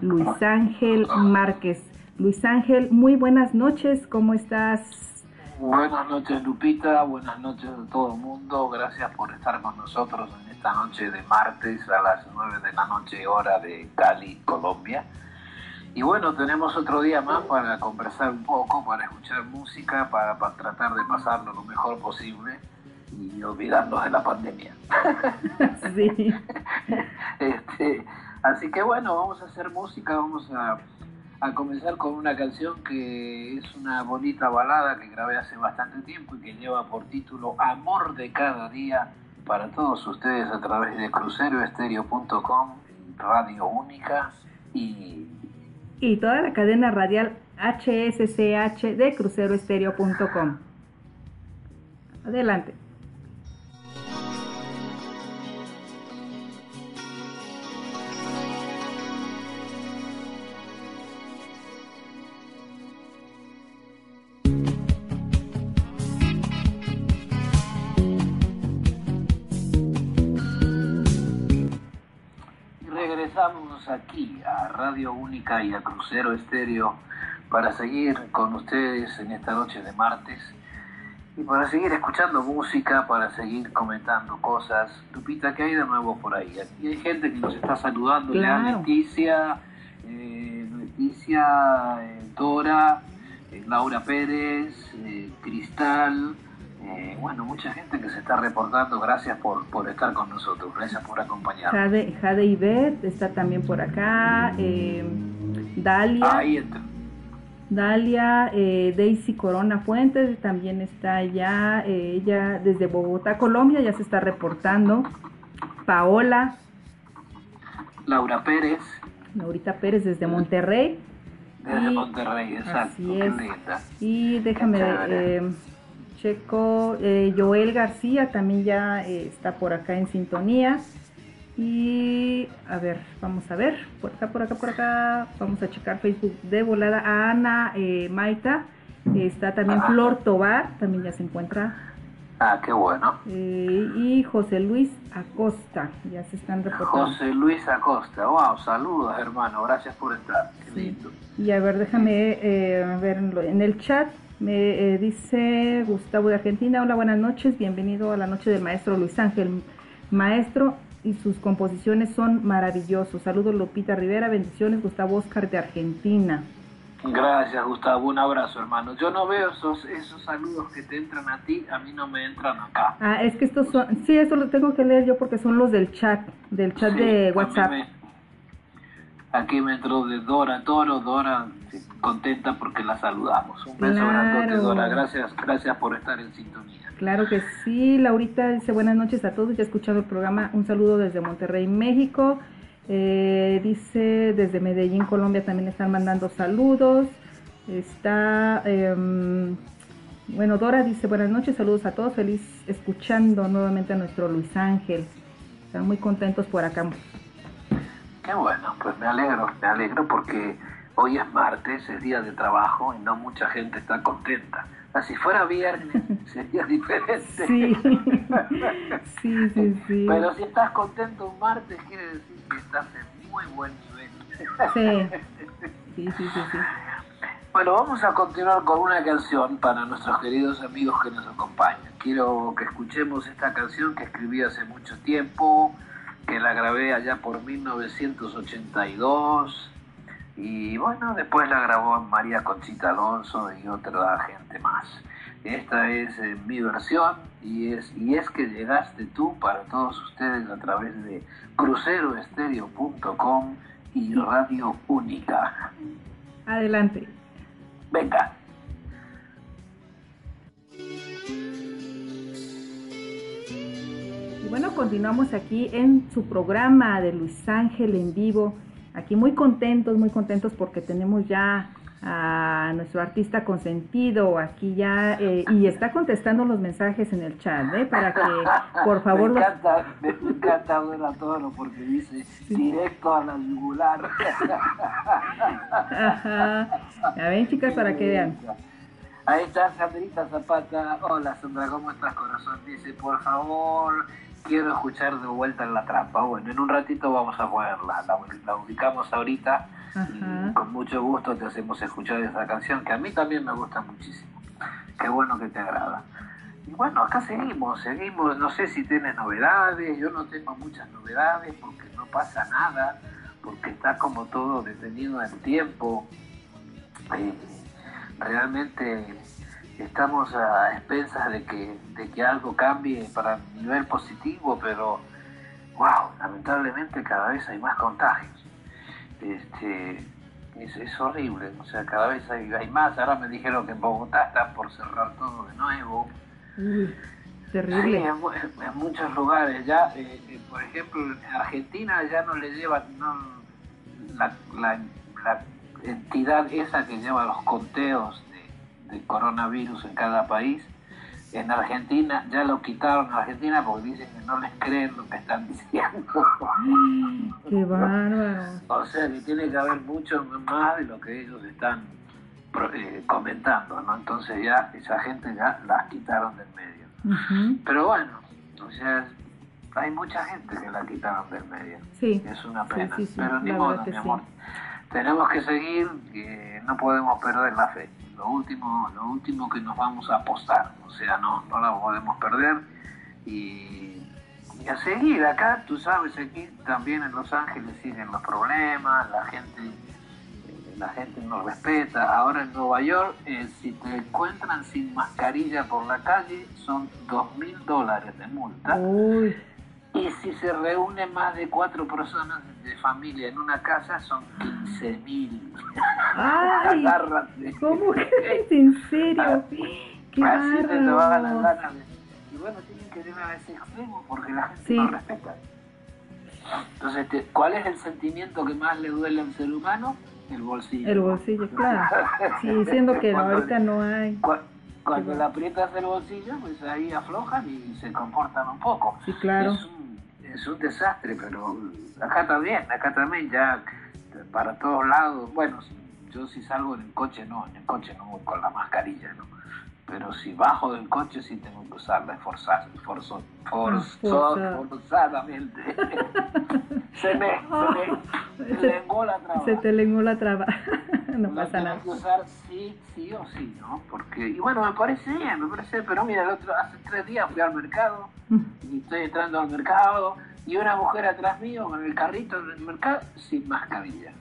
Luis Ángel Márquez. Luis Ángel, muy buenas noches, ¿cómo estás? Buenas noches Lupita, buenas noches a todo el mundo, gracias por estar con nosotros en esta noche de martes a las 9 de la noche hora de Cali, Colombia. Y bueno, tenemos otro día más para conversar un poco, para escuchar música, para, tratar de pasarlo lo mejor posible y olvidarnos de la pandemia. Sí. este, así que bueno, vamos a hacer música, vamos a, a, comenzar con una canción que es una bonita balada que grabé hace bastante tiempo y que lleva por título Amor de cada día para todos ustedes a través de cruceroestereo.com, Radio Única y y toda la cadena radial HSCH de cruceroestereo.com. Adelante. Radio Única y a Crucero Estéreo para seguir con ustedes en esta noche de martes y para seguir escuchando música, para seguir comentando cosas. Lupita, ¿qué hay de nuevo por ahí? Aquí hay gente que nos está saludando, claro. Leticia, eh, Leticia, eh, Dora, eh, Laura Pérez, Cristal, eh, bueno, mucha gente que se está reportando, gracias por, por estar con nosotros, gracias por acompañarnos. Jade, Jade Ibet está también por acá, eh, Dalia. Ahí Dalia, eh, Daisy Corona Fuentes también está allá, ella desde Bogotá, Colombia, ya se está reportando. Paola. Laura Pérez. Laurita Pérez desde Monterrey. Desde Monterrey, exacto. Así es. Y déjame Checo, eh, Joel García también ya eh, está por acá en sintonía. Y a ver, vamos a ver, por acá, por acá, por acá, vamos a checar Facebook de volada. A Ana eh, Maita, está también Flor Tobar, también ya se encuentra. Ah, qué bueno. y José Luis Acosta, ya se están reportando. José Luis Acosta, wow, saludos hermano, gracias por estar, qué lindo. Y a ver, déjame ver en el chat, me eh, dice Gustavo de Argentina, hola, buenas noches, bienvenido a la noche del maestro Luis Ángel. Maestro y sus composiciones son maravillosos. Saludos Lupita Rivera, bendiciones Gustavo Oscar de Argentina. Gracias Gustavo, un abrazo hermano. Yo no veo esos, esos saludos que te entran a ti, a mí no me entran acá. Ah, es que estos son, sí, eso lo tengo que leer yo porque son los del chat, del chat de WhatsApp. Me entró de Dora Toro, Dora contenta porque la saludamos. Un beso claro. Dora. Gracias, gracias por estar en sintonía. Claro que sí. Laurita dice buenas noches a todos. Ya he escuchado el programa. Un saludo desde Monterrey, México. Eh, dice desde Medellín, Colombia también están mandando saludos. Está, em, bueno, Dora dice buenas noches, saludos a todos. Feliz escuchando nuevamente a nuestro Luis Ángel. Están muy contentos por acá. Qué bueno, pues me alegro, me alegro porque hoy es martes, es día de trabajo y no mucha gente está contenta. Ah, si fuera viernes sería diferente. Sí. sí, sí, Pero si estás contento un martes quiere decir que estás en muy buen nivel. Sí. Sí, sí, sí, sí. Bueno, vamos a continuar con una canción para nuestros queridos amigos que nos acompañan. Quiero que escuchemos esta canción que escribí hace mucho tiempo, que la grabé allá por 1982 y bueno, después la grabó María Conchita Alonso y otra gente más. Esta es eh, mi versión y es, y es que llegaste tú para todos ustedes a través de cruceroestereo.com y Radio Única. Adelante. Venga. Y bueno, continuamos aquí en su programa de Luis Ángel en vivo. Aquí muy contentos, muy contentos porque tenemos ya a nuestro artista consentido aquí ya eh, y está contestando los mensajes en el chat, ¿eh? Para que por favor... Me encanta, me encanta todo porque dice directo a la yugular. Ajá. A ver chicas para que vean. Ahí está Sandrita Zapata. Hola Sandra, ¿cómo estás corazón? Dice, por favor, quiero escuchar de vuelta en la trampa. Bueno, en un ratito vamos a ponerla. La, ubicamos ahorita con mucho gusto te hacemos escuchar esa canción que a mí también me gusta muchísimo. Qué bueno que te agrada. Y bueno, acá seguimos, seguimos, no sé si tienes novedades, yo no tengo muchas novedades porque no pasa nada, porque está como todo detenido en el tiempo. Eh, realmente estamos a expensas de que, de que algo cambie para nivel positivo, pero wow, lamentablemente cada vez hay más contagios. Este, es, horrible, o sea, cada vez hay, hay, más. Ahora me dijeron que en Bogotá está por cerrar todo de nuevo. terrible. en, muchos lugares ya, eh, eh, por ejemplo, en Argentina ya no le lleva no, la, la, entidad esa que lleva los conteos de, coronavirus en cada país. En Argentina ya lo quitaron en Argentina porque dicen que no les creen lo que están diciendo. ¡Qué bárbaro! O sea que tiene que haber mucho más de lo que ellos están eh, comentando, ¿no? Entonces ya esa gente ya las quitaron del medio. Pero bueno, o sea, hay mucha gente que la quitaron del medio. Sí. Es una pena. Pero ni modo, mi amor. Tenemos que seguir, no podemos perder la fe. Lo último, lo último que nos vamos a apostar, o sea, no, no la podemos perder y, y a seguir acá, tú sabes, aquí también en Los Ángeles siguen los problemas, la gente la gente no respeta. Ahora en Nueva York, eh, si te encuentran sin mascarilla por la calle, son dos mil dólares de multa. Y si se reúnen más de cuatro personas de familia en una casa, son 15 mil. Agárrate. ¿Cómo que es en serio? Qué Así te lo van a ganas. Y bueno, tienen que tener a ese extremo porque la gente no respeta. Entonces, ¿cuál es el sentimiento que más le duele al ser humano? El bolsillo. El bolsillo, claro. Sí, diciendo que ahorita no hay. Cuando, le aprietas el bolsillo, pues ahí aflojan y se comportan un poco. Sí, claro. Es es un desastre, pero acá también, acá también ya para todos lados. Bueno, yo si salgo en el coche, no, en el coche no voy con la mascarilla, ¿no? pero si bajo del coche sí tengo que usarla forzar, forzo, forzadamente. se me, se me se, lengó la traba. Se te lengó la traba. No pasa nada. que usar sí, sí o sí, ¿no? Porque, y bueno, me parece bien, me parece, pero mira, el otro, hace tres días fui al mercado mm. y estoy entrando al mercado y una mujer atrás mío con el carrito del mercado sin mascarilla.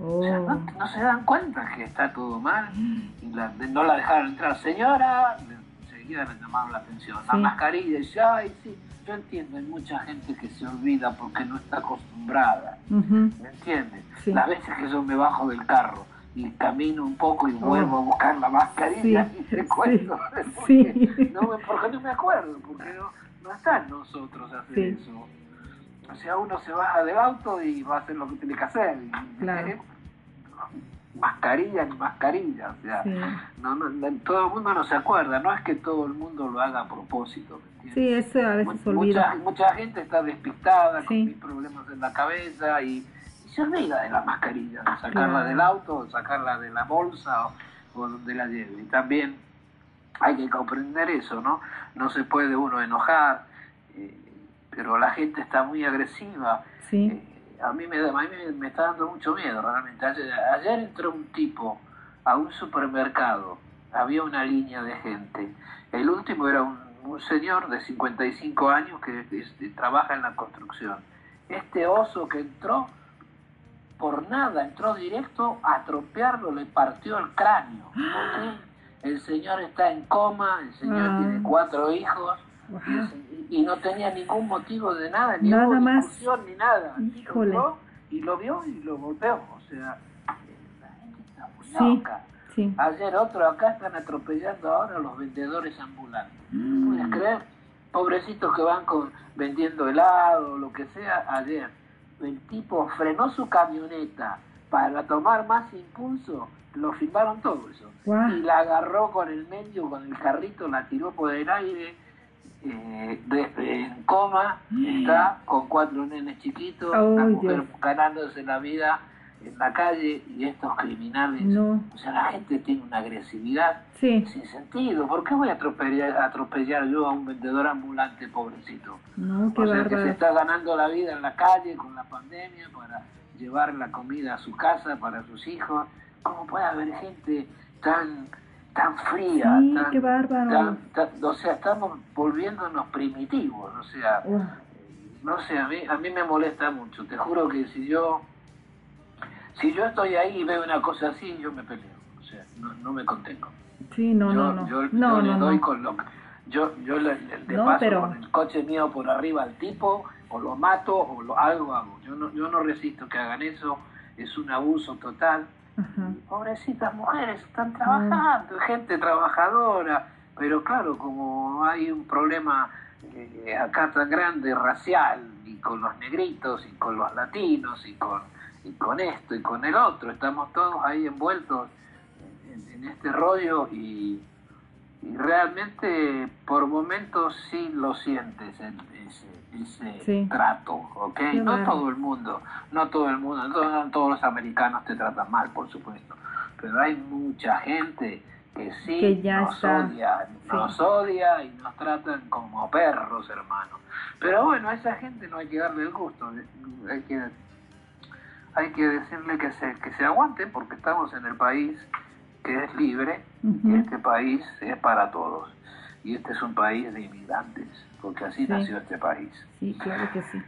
O sea, no, oh. se dan cuenta que está todo mal y no la dejaron entrar. Señora, enseguida le llamaron la atención. La mascarilla, y ay, sí, yo entiendo, hay mucha gente que se olvida porque no está acostumbrada. ¿Me entiendes? Las veces que yo me bajo del carro y camino un poco y vuelvo a oh. buscar la mascarilla y te cuento. Porque, no, porque no me acuerdo, porque no, no está en nosotros hacer eso. O sea, uno se baja del auto y va a hacer lo que tiene que hacer. Claro. Mascarilla ni mascarilla. O sea, no, no, todo el mundo no se acuerda. No es que todo el mundo lo haga a propósito. sí, eso a veces mucha, olvida. Mucha gente está despistada con mis problemas en la cabeza y, se olvida de la mascarilla, de sacarla del auto, sacarla de la bolsa o, o donde la lleve. Y también hay que comprender eso, ¿no? No se puede uno enojar. Eh, pero la gente está muy agresiva. Sí. Eh, a, mí me, a mí me, está dando mucho miedo realmente. Ayer, entró un tipo a un supermercado, había una línea de gente. El último era un, señor de 55 años que este, trabaja en la construcción. Este oso que entró, nada, entró directo a atropellarlo, le partió el cráneo. El señor está en coma, el señor ah. tiene cuatro hijos y no tenía ningún motivo de nada, ni nada discusión ni nada. Híjole. Y lo vio y lo golpeó. O sea, la gente está muy loca. Ayer otro acá están atropellando ahora los vendedores ambulantes. Mm. ¿Puedes creer? Pobrecitos que van con, vendiendo helado lo que sea. Ayer el tipo frenó su camioneta para tomar más impulso. Lo filmaron todo eso. Y la agarró con el medio, con el carrito, la tiró por el aire eh, en coma, está con cuatro nenes chiquitos, la mujer ganándose la vida en la calle y estos criminales. O sea, la gente tiene una agresividad sin sentido. ¿Por qué voy a atropellar, atropellar yo a un vendedor ambulante pobrecito? No, o sea, que se está ganando la vida en la calle con la pandemia para llevar la comida a su casa para sus hijos. ¿Cómo puede haber gente tan tan fría? Sí, tan, qué bárbaro. tan- o sea, estamos volviéndonos primitivos. O sea, no sé, a mí, a mí me molesta mucho. Te juro que si yo si yo estoy ahí y veo una cosa así, yo me peleo. O sea, no, no me contengo. sí, no, yo, no, no. yo, no, yo le doy con lo yo yo le, le- paso pero- con el coche mío por arriba al tipo o lo mato o lo algo hago yo no yo no resisto que hagan eso es un abuso total pobrecitas mujeres Mm. están trabajando gente trabajadora pero claro como hay un problema eh, acá tan grande racial y con los negritos y con los latinos y con y con esto y con el otro estamos todos ahí envueltos en, en este rollo y, y realmente por momentos sí lo sientes ese, ese Sí. trato, ¿ok? Qué No todo el mundo, no todo el mundo, no todos los americanos te tratan mal, por supuesto, pero hay mucha gente que sí Que ya nos está, odia, sí. nos odia y nos tratan como perros, hermano. Pero bueno, a esa gente no hay que darle el gusto, hay que hay que decirle que se, que se aguanten porque estamos en el país que es libre y este país es para todos. Y este es un país de inmigrantes, porque así Sí. nació este país. Sí, claro que sí.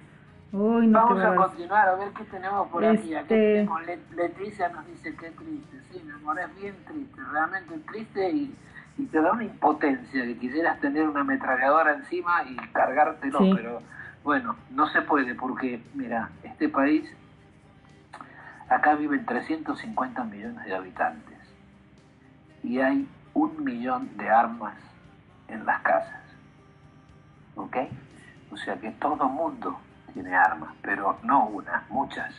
Uy, no, qué Vamos a continuar a ver qué tenemos por aquí. Aquí Este- Leticia nos dice qué triste. Sí, mi amor, es bien triste, realmente triste y, y te da una impotencia que quisieras tener una ametralladora encima y cargártelo, Sí. pero bueno, no se puede porque, mira, este país, acá viven 350 millones de habitantes y hay un millón de armas en las casas. ¿Ok? O sea que todo mundo tiene armas, pero no una, muchas.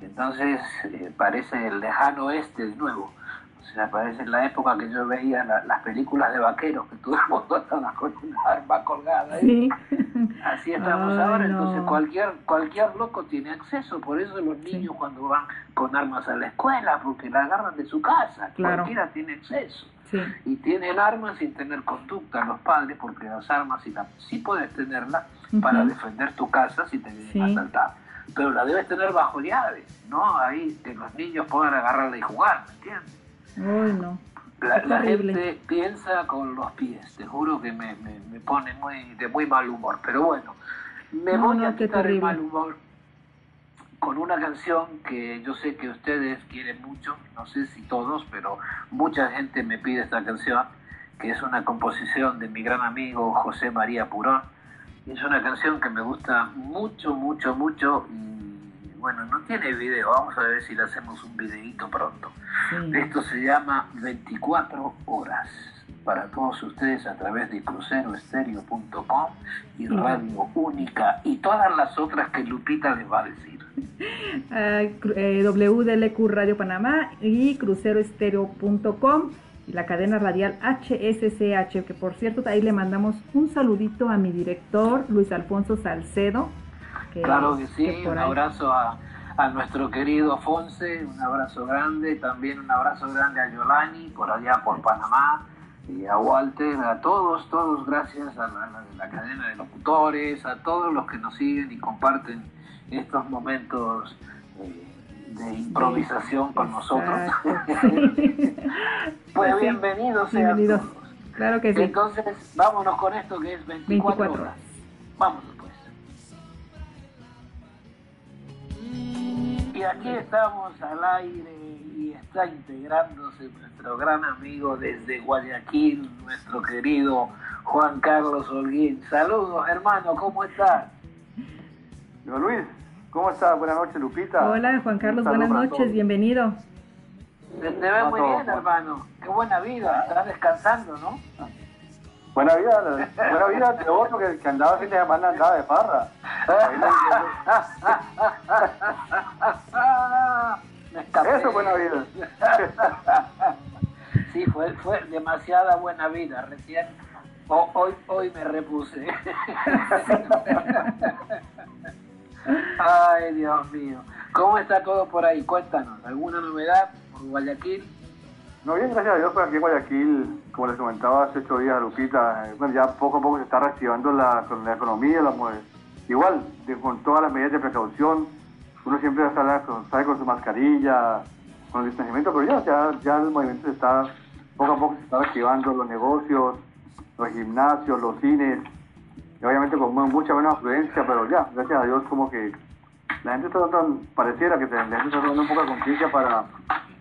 Entonces eh, parece el lejano oeste de nuevo. O sea, parece la época que yo veía la- las películas de vaqueros, que todo el mundo estaba con una arma colgada ahí. Sí. Así estamos ahora, no. entonces cualquier cualquier loco tiene acceso, por eso los Sí. niños cuando van con armas a la escuela, porque la agarran de su casa, Claro. cualquiera tiene acceso. Sí. Y tienen armas sin tener conducta los padres, porque las armas sí, la- sí puedes tenerlas para defender tu casa si te vienen asaltar. Pero la debes tener bajo llave, ¿no? Ahí que los niños puedan agarrarla y jugar, ¿me entiendes? Uy, no. La, la gente piensa con los pies, te juro que me, me, me pone muy, de muy mal humor. Pero bueno, me No, voy no, a quitar el mal humor con una canción que yo sé que ustedes quieren mucho, no sé si todos, pero mucha gente me pide esta canción, que es una composición de mi gran amigo José María Purón. Es una canción que me gusta mucho, mucho, mucho y bueno, no tiene video, vamos a ver si le hacemos un videíto pronto. Sí. Esto se llama 24 horas para todos ustedes a través de cruceroestereo.com y Sí. Radio Única y todas las otras que Lupita les va a decir. Ah, eh, WDLQ Radio Panamá y cruceroestereo.com y la cadena radial HSCH, que por cierto ahí le mandamos un saludito a mi director Luis Alfonso Salcedo. Que- Claro que sí, que un ahí- abrazo a, a nuestro querido Afonse, un abrazo grande, también un abrazo grande a Yolani por allá por Panamá y a Walter, a todos, todos gracias a la, a la cadena de locutores, a todos los que nos siguen y comparten estos momentos eh, de improvisación con nosotros. Sí. Pues Sí, bienvenidos sean bienvenidos. todos. Claro que sí. Entonces, vámonos con esto que es 24, 24 horas. horas. Y aquí estamos al aire y está integrándose nuestro gran amigo desde Guayaquil, nuestro querido Juan Carlos Holguín. Saludos, hermano, ¿cómo estás? Don Luis, ¿cómo está? Buenas noches, Lupita. Hola Juan Carlos, buenas noches, bienvenido. Te, te ves muy bien, hermano. Qué buena vida. Estás descansando, ¿no? Buena vida, buena vida de otro que, que andaba fin de semana andaba de farra. Ahí Me. Eso es buena vida. Sí, fue, fue demasiada buena vida. Recién, ho- hoy, hoy me repuse. Ay, Dios mío. ¿Cómo está todo por ahí? Cuéntanos. ¿Alguna novedad por Guayaquil? No, bien, gracias a Dios, pues aquí en Guayaquil, como les comentaba hace ocho días a eh, bueno, ya poco a poco se está reactivando la, la economía, la, mo- igual, con todas las medidas de precaución, uno siempre sale con, sale con su mascarilla, con el distanciamiento, pero ya, ya, ya el movimiento se está, poco a poco se está activando los negocios, los gimnasios, los cines, y obviamente con mucha menos afluencia, pero ya, gracias a Dios como que la gente está dando, pareciera que la gente está dando un poco de conciencia para,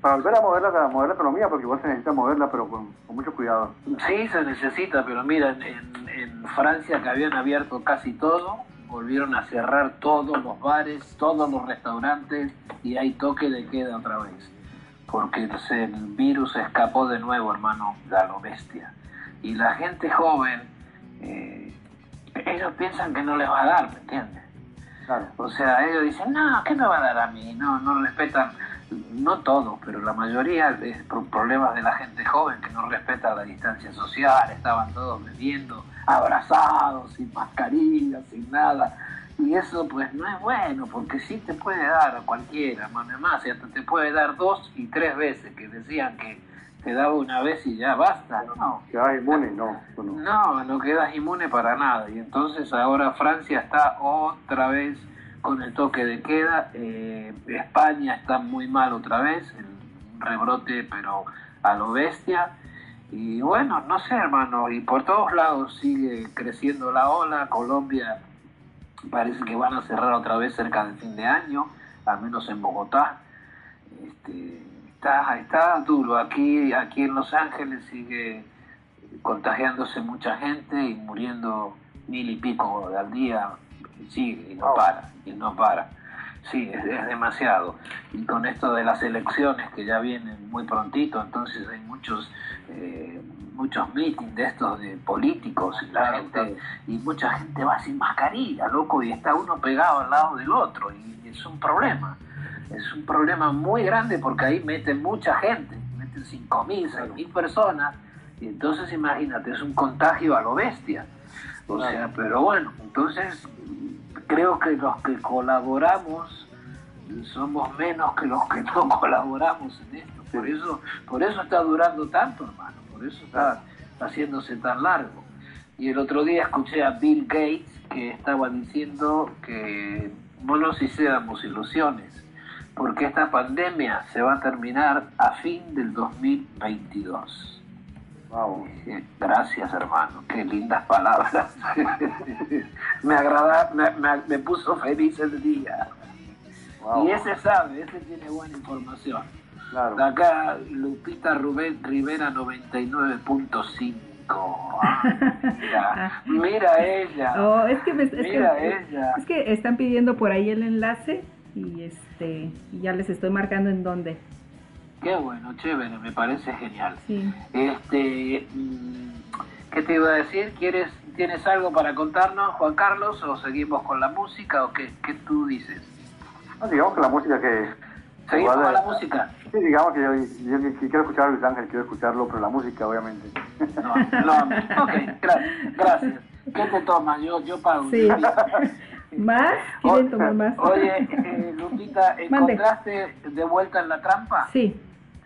para volver a mover, la, a mover la economía, porque igual se necesita moverla, pero con, con mucho cuidado. Sí, se necesita, pero mira, en, en Francia que habían abierto casi todo, volvieron a cerrar todos los bares, todos los restaurantes y hay toque de queda otra vez. Porque el virus escapó de nuevo, hermano, a lo bestia. Y la gente joven, eh, ellos piensan que no les va a dar, ¿me entiendes? O sea, ellos dicen, no, ¿qué me va a dar a mí? No, no respetan, no todos, pero la mayoría de problemas de la gente joven que no respeta la distancia social, estaban todos bebiendo, abrazados, sin mascarilla, sin nada. Y eso pues no es bueno, porque sí te puede dar a cualquiera, más, y hasta te puede dar dos y tres veces, que decían que te daba una vez y ya basta. No, quedas inmune, no, no. No, quedas inmune para nada. Y entonces ahora Francia está otra vez con el toque de queda. Eh, España está muy mal otra vez, el rebrote, pero a lo bestia. Y bueno, no sé, hermano, y por todos lados sigue creciendo la ola. Colombia parece que van a cerrar otra vez cerca del fin de año, al menos en Bogotá. Este, Está, está duro. Aquí, aquí en Los Ángeles sigue contagiándose mucha gente y muriendo mil y pico al día. Sigue y no para, y no para. Sí, es, demasiado. Y con esto de las elecciones que ya vienen muy prontito, entonces hay muchos eh, muchos meetings de estos de políticos y la gente y mucha gente va sin mascarilla, loco, y está uno pegado al lado del otro y es un problema es un problema muy grande porque ahí meten mucha gente, meten 5.000, 6.000 personas, y entonces imagínate, es un contagio a lo bestia. O sea, pero bueno, entonces creo que los que colaboramos somos menos que los que no colaboramos en esto. Por eso, por eso está durando tanto, hermano, por eso está haciéndose tan largo. Y el otro día escuché a Bill Gates que estaba diciendo que no nos hiciéramos ilusiones porque esta pandemia se va a terminar a fin del 2022. Wow. Gracias, hermano. Qué lindas palabras. me agrada, me, puso feliz el día. Y ese sabe, ese tiene buena información. Claro. acá Lupita Rubén Rivera 99.5. Ah, mira, mira ella. Oh, es que mira ella. Es que están pidiendo por ahí el enlace y este ya les estoy marcando en dónde. Qué bueno, chévere, me parece genial. Este, mm, ¿qué te iba a decir? ¿Quieres tienes algo para contarnos, Juan Carlos, o seguimos con la música o qué, qué tú dices? digamos que la música que ¿Seguimos con la música? Sí, digamos que yo, quiero escuchar a Luis Ángel, quiero escucharlo, pero la música, obviamente. No, no, ok, gracias, gracias. ¿Qué te tomas? Yo, yo pago. Sí. ¿Más? ¿Quieren tomar más? Oye, eh, Lupita, ¿encontraste de vuelta en la trampa? Sí.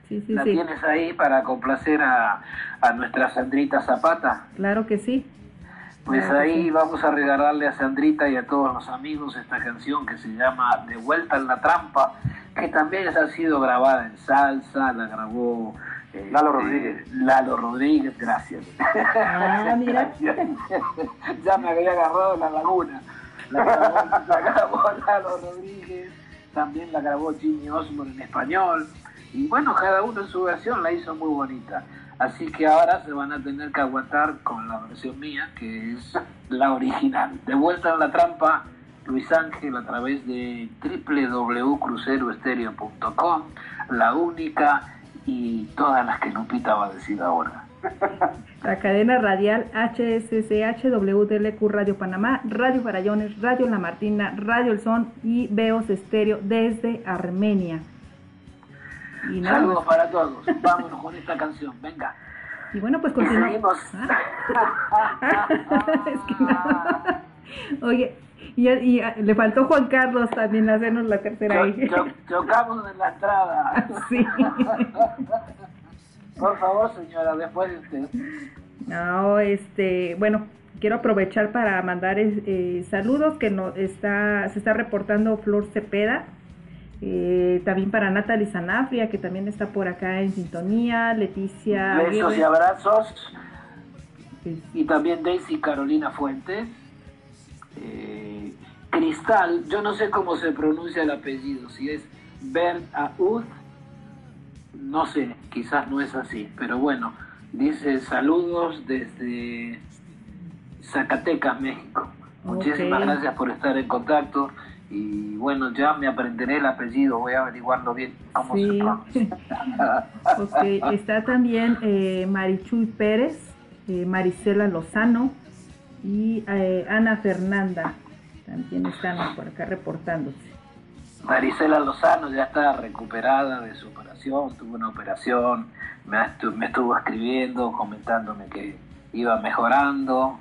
Sí, sí, ¿La tienes ahí para complacer a, a nuestra Sandrita Zapata? Claro que sí. Pues ahí vamos a regalarle a Sandrita y a todos los amigos esta canción que se llama De vuelta en la trampa, que también ha sido grabada en salsa, la grabó eh, Lalo Rodríguez. Lalo Rodríguez, gracias. Ah, mira. ya me había agarrado la laguna. La grabó, Lalo Rodríguez, también la grabó Jimmy Osmond en español. Y bueno, cada uno en su versión la hizo muy bonita. Así que ahora se van a tener que aguantar con la versión mía, que es la original. De vuelta en la trampa, Luis Ángel a través de www.cruceroestereo.com, la única y todas las que Lupita va a decir ahora. La cadena radial HSCH, WTLQ Radio Panamá, Radio Farallones, Radio La Martina, Radio El Son y Veos Estéreo desde Armenia. Y Saludos para todos. Vámonos con esta canción. Venga. Y bueno, pues continuamos. Ah. es que Oye, y, y, le faltó Juan Carlos también hacernos la tercera ahí. chocamos en la entrada. Sí. Por favor, señora, después de usted. No, este, bueno, quiero aprovechar para mandar eh, saludos que no está se está reportando Flor Cepeda Eh, también para Natalie Sanafria, que también está por acá en sintonía. Leticia. Besos y abrazos. Y también Daisy Carolina Fuentes. Eh, Cristal, yo no sé cómo se pronuncia el apellido, si es Bern Aud, no sé, quizás no es así, pero bueno, dice saludos desde Zacatecas, México. Muchísimas gracias por estar en contacto y bueno, ya me aprenderé el apellido, voy a averiguarlo bien cómo se pronuncia. está también eh, Marichuy Pérez, eh, Marisela Lozano y eh, Ana Fernanda, también están por acá reportándose. Marisela Lozano ya está recuperada de su operación, tuvo una operación, me, me estuvo escribiendo, comentándome que iba mejorando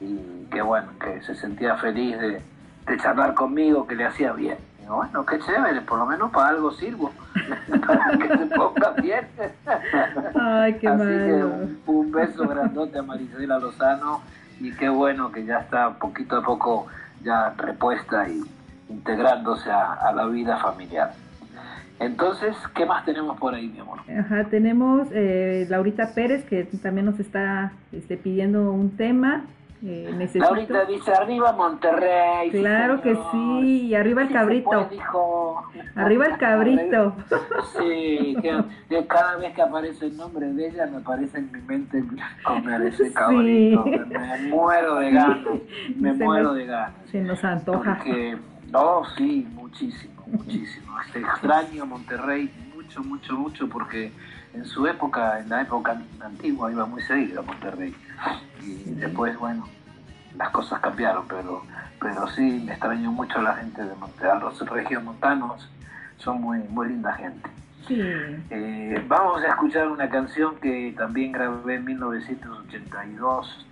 y que bueno, que se sentía feliz de, de charlar conmigo, que le hacía bien. Digo, bueno, qué chévere, por lo menos para algo sirvo, para que se ponga bien. Ay, qué Así que un, beso grandote a Marisela Lozano y qué bueno que ya está poquito a poco ya repuesta y integrándose a, la vida familiar. Entonces, ¿qué más tenemos por ahí, mi amor? Ajá, tenemos eh, Laurita Pérez, que también nos está este, pidiendo un tema. Eh, necesito... Laurita dice, arriba Monterrey. Claro que sí, y arriba el cabrito. Arriba el cabrito. Sí, que, cada vez que aparece el nombre de ella me aparece en mi mente comer ese cabrito. Me, muero de ganas, me muero de ganas. Se nos antoja. Porque, no, sí, muchísimo, muchísimo. Este extraño Monterrey, mucho, mucho, mucho, porque en su época, en la época antigua, iba muy seguido a Monterrey. Y después, bueno, las cosas cambiaron, pero, pero sí, me extraño mucho a la gente de Monterrey, los regiomontanos son muy, muy linda gente. Eh, vamos a escuchar una canción que también grabé en 1982,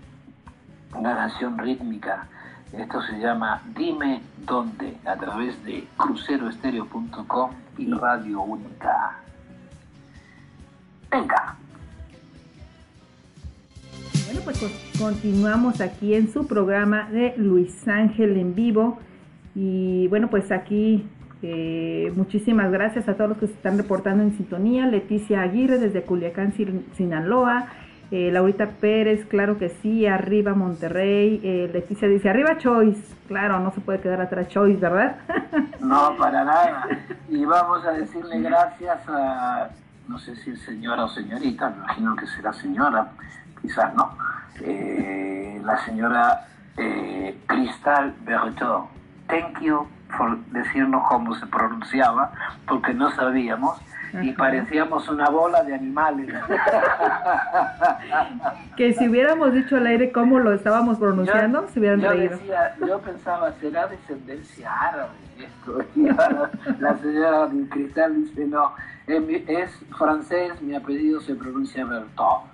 una canción rítmica. Esto se llama Dime Dónde, a través de cruceroestereo.com y Radio Única. Venga. Bueno, pues continuamos aquí en su programa de Luis Ángel en vivo. Y bueno, pues aquí eh, muchísimas gracias a todos los que se están reportando en sintonía. Leticia Aguirre desde Culiacán, Sinaloa. Eh, Laurita Pérez, claro que sí, arriba Monterrey. Eh, Leticia dice, arriba Choice. Claro, no se puede quedar atrás Choice, ¿verdad? no, para nada. Y vamos a decirle gracias a no sé si señora o señorita, me imagino que será señora, quizás no, eh, la señora eh, Cristal Berthaud. Thank you por decirnos cómo se pronunciaba, porque no sabíamos y parecíamos una bola de animales. que si hubiéramos dicho al aire cómo lo estábamos pronunciando, yo, se hubieran yo Decía, yo pensaba, será descendencia árabe esto. Y la, la señora Cristal dice, no, es francés, mi apellido se pronuncia Bertot,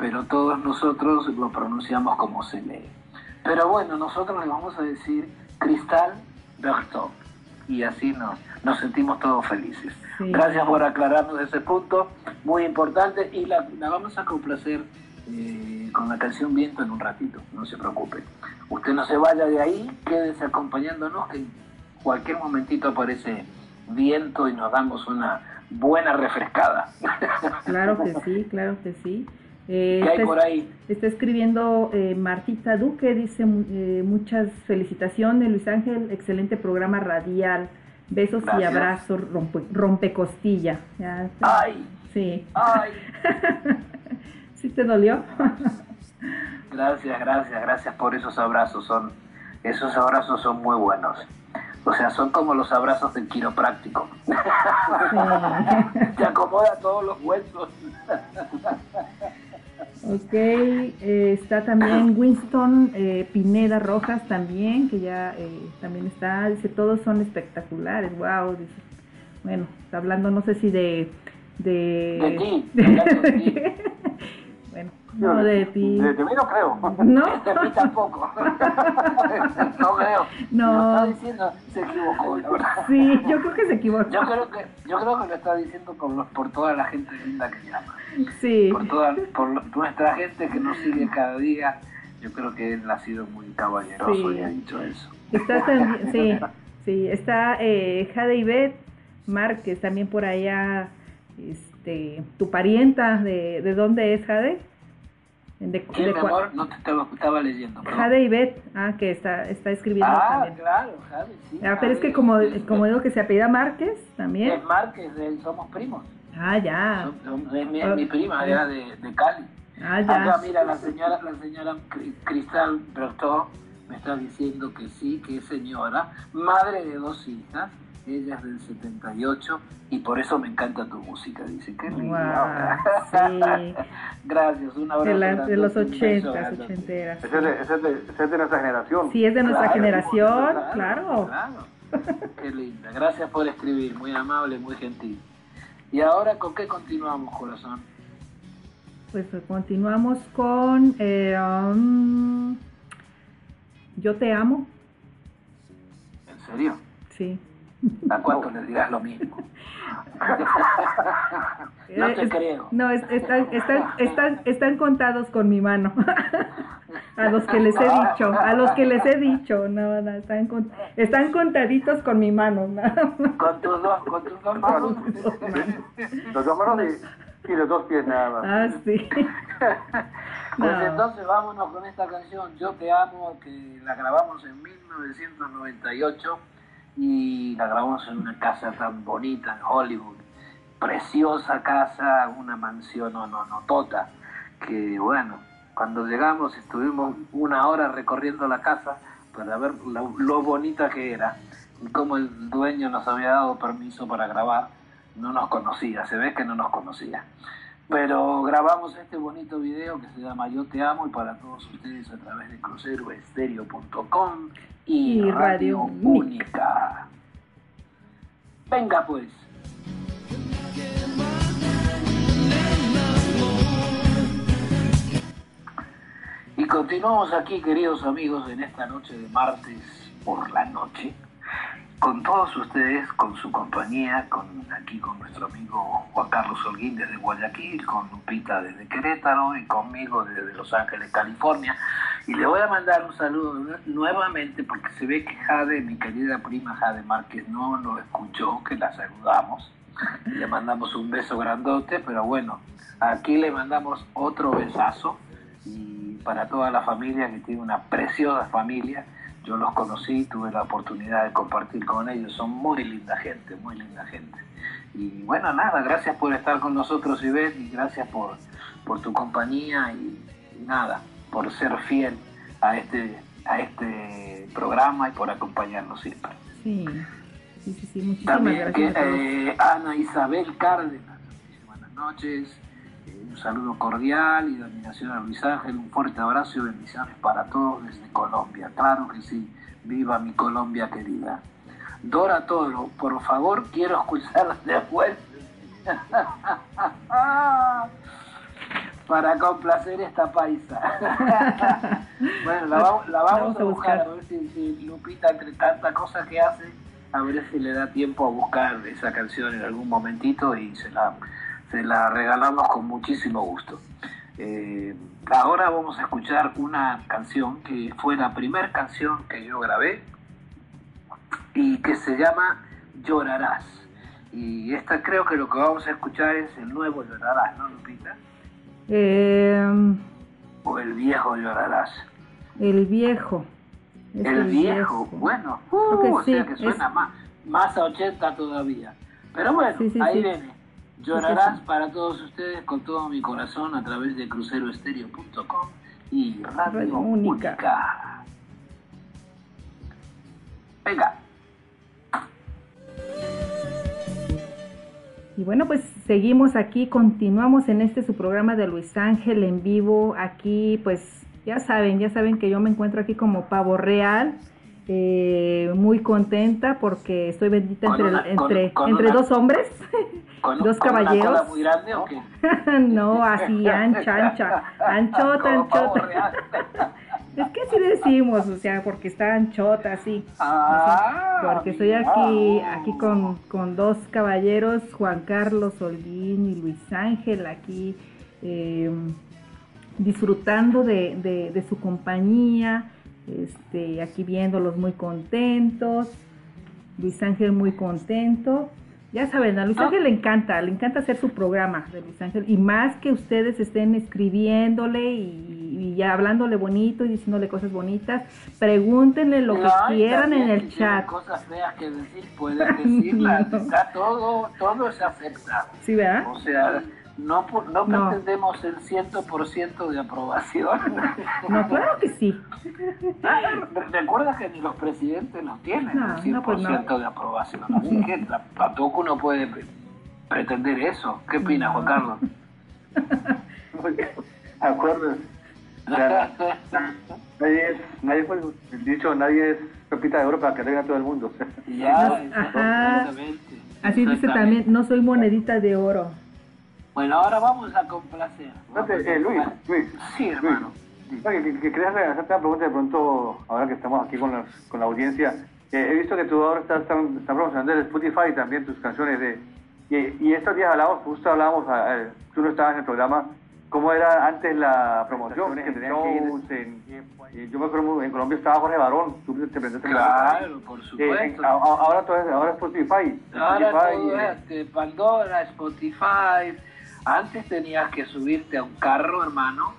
pero todos nosotros lo pronunciamos como se lee. Pero bueno, nosotros le vamos a decir Cristal Bertot y así nos, nos sentimos todos felices. Gracias por aclararnos ese punto, muy importante, y la, vamos a complacer eh, con la canción Viento en un ratito, no se preocupe. Usted no se vaya de ahí, quédese acompañándonos, que en cualquier momentito aparece viento y nos damos una buena refrescada. Claro que sí, claro que sí. Eh, ¿Qué hay por ahí? Está escribiendo eh, Martita Duque, dice eh, muchas felicitaciones, Luis Ángel, excelente programa radial, besos y abrazos, rompe, costilla. ¡Ay! Sí. ¡Ay! ¿Sí te dolió? gracias, gracias, gracias por esos abrazos, son, esos abrazos son muy buenos. O sea, son como los abrazos del quiropráctico. Te acomoda todos los huesos. Ok, eh, está también Winston eh, Pineda Rojas también, que ya eh, también está, dice, todos son espectaculares, wow, dice. Bueno, está hablando, no sé si de... De, de ti. bueno, no, de ti. De, mí no creo. No. De mí tampoco. no creo. No. Lo está diciendo, se equivocó, la verdad. Sí, yo creo que se equivocó. Yo creo que, yo creo que lo está diciendo por, por toda la gente linda que llama. Sí. Por, toda, por nuestra gente que nos sigue cada día. Yo creo que él ha sido muy caballeroso y ha dicho eso. Está también, sí, sí, está eh, Jade Ivette Márquez, también por allá, este, tu parienta, ¿de, de dónde es Jade? De, ¿Quién, de, mi amor? No te estaba, estaba leyendo. Perdón. Jade y Beth, ah, que está, está escribiendo ah, también. claro, Jade, sí. Ah, pero es que como, como digo que se apellida Márquez, también. Es Márquez, eh, somos primos. Ah, ya. Es mi, mi, prima, era de, de Cali. Ah, ya. Acá, mira, la señora, la señora Cristal Brotó me está diciendo que sí, que es señora, madre de dos hijas, ella es del 78 y por eso me encanta tu música, dice, qué linda. sí. Gracias, un abrazo. De, la, de los 80, ochenteras. Ese es, de, ese, es de, ese es de nuestra generación. Sí, es de nuestra Claro, generación, claro, claro. claro. Qué linda, gracias por escribir, muy amable, muy gentil. ¿Y ahora con qué continuamos, corazón? Pues continuamos con eh, um, Yo te amo. ¿En serio? Sí. ¿A cuánto le dirás lo mismo? no te Es- creo. No, es- están, están, están, están contados con mi mano. a los que les he dicho, a los que les he dicho, no, no, están, con- están contaditos con mi mano. nada más. Con tus dos, con tus dos manos. Los dos manos y, y los dos pies nada más. Ah, sí. Pues No. entonces vámonos con esta canción, Yo te amo, que la grabamos en 1998 y la grabamos en una casa tan bonita en Hollywood. Preciosa casa, una mansión no, no, no, tota, que bueno, cuando llegamos estuvimos una hora recorriendo la casa para ver lo, lo bonita que era y cómo el dueño nos había dado permiso para grabar. No nos conocía, se ve que no nos conocía. Pero grabamos este bonito video que se llama Yo Te Amo y para todos ustedes a través de cruceroestereo.com y, Y Radio Radio Única. Venga pues. Y continuamos aquí, queridos amigos, en esta noche de martes por la noche, con todos ustedes, con su compañía, con aquí con nuestro amigo Juan Carlos Holguín desde Guayaquil, con Lupita desde Querétaro y conmigo desde Los Ángeles, California. Y le voy a mandar un saludo nu- nuevamente porque se ve que Jade, mi querida prima Jade Márquez, no lo escuchó, que la saludamos. Le mandamos un beso grandote, pero bueno, aquí le mandamos otro besazo y para toda la familia que tiene una preciosa familia. Yo los conocí, tuve la oportunidad de compartir con ellos, son muy linda gente, muy linda gente. Y bueno, nada, gracias por estar con nosotros, Ivette, y gracias por, por tu compañía y, y nada, por ser fiel a este, a este programa y por acompañarnos siempre. Sí, sí, sí, sí. Muchísimas También que, gracias todos. eh, Ana Isabel Cárdenas, buenas noches, un saludo cordial y dominación a Luis Ángel, un fuerte abrazo y bendiciones para todos desde Colombia, claro que sí, viva mi Colombia querida. Dora Toro, por favor, quiero escuchar de vuelta. Para complacer esta paisa. bueno, la, vamos- la vamos, a buscar, a ver si, si Lupita, entre tanta cosa que hace, a ver si le da tiempo a buscar esa canción en algún momentito y se la, se la regalamos con muchísimo gusto. Eh, ahora vamos a escuchar una canción que fue la primera canción que yo grabé y que se llama Llorarás. Y esta creo que lo que vamos a escuchar es el nuevo Llorarás, ¿no, Lupita? Eh, O el viejo Llorarás. el viejo. Es el viejo, bueno, que uh, o sea que suena es- más, más a 80 todavía. Pero bueno, Sí, sí, ahí viene. Llorarás para todos ustedes con todo mi corazón a través de cruceroestereo.com y Radio, Radio Única. Única. Venga. Y bueno, pues seguimos aquí, continuamos en este su programa de Luis Ángel en vivo. Aquí, pues ya saben, ya saben que yo me encuentro aquí como pavo real, eh, muy contenta porque estoy bendita entre, una- con- entre, con entre una- dos hombres, Con, Dos con una caballeros. cola muy grande o qué? no, así ancha, ancha, anchota, anchota. Es que así decimos, o sea, porque está anchota, así. Ah, Porque estoy aquí, aquí con, con dos caballeros, Juan Carlos Holguín y Luis Ángel, aquí eh, disfrutando de, de- de su compañía, este, aquí viéndolos muy contentos, Luis Ángel muy contento, Ya saben, a Luis Ah. Ángel le encanta, le encanta hacer su programa de Luis Ángel. Y más que ustedes estén escribiéndole y, y hablándole bonito y diciéndole cosas bonitas, pregúntenle lo que No, quieran en el chat. cosas feas que decir, pueden decirlas. Está todo, todo se acepta. ¿Sí, verdad? O sea, no, no, No. pretendemos el 100% de aprobación. No, claro que sí. Recuerda que ni los presidentes los tienen No, el 100% no, pues no. de aprobación. Así que tampoco uno puede pre- pretender eso. ¿Qué opinas, Juan Carlos? Acuérdense. Sea, nadie es, nadie fue el dicho, nadie es pepita de oro para que le a todo el mundo. ya, Ajá. exactamente. Así dice también, no soy monedita de oro. Bueno, ahora vamos a complacer. Vamos a- eh, Luis, Luis, Sí, hermano. No, que, que- que quería hacerte una pregunta de pronto, ahora que estamos aquí con, las- con la audiencia. Eh, he visto que tú ahora estás, estás, estás promocionando el Spotify también tus canciones. de Y, y estos días hablamos, justo hablábamos, a- a- tú no estabas en el programa, cómo era antes la promoción, que tenían que ir en- y yo me acuerdo, en Colombia estaba Jorge Barón, tú te presentaste en la- Claro, por Eh, supuesto. a- a- ahora, todo es, ahora es Spotify. Ahora Spotify, todo eh, es este, Pandora, Spotify. Antes tenías que subirte a un carro, hermano.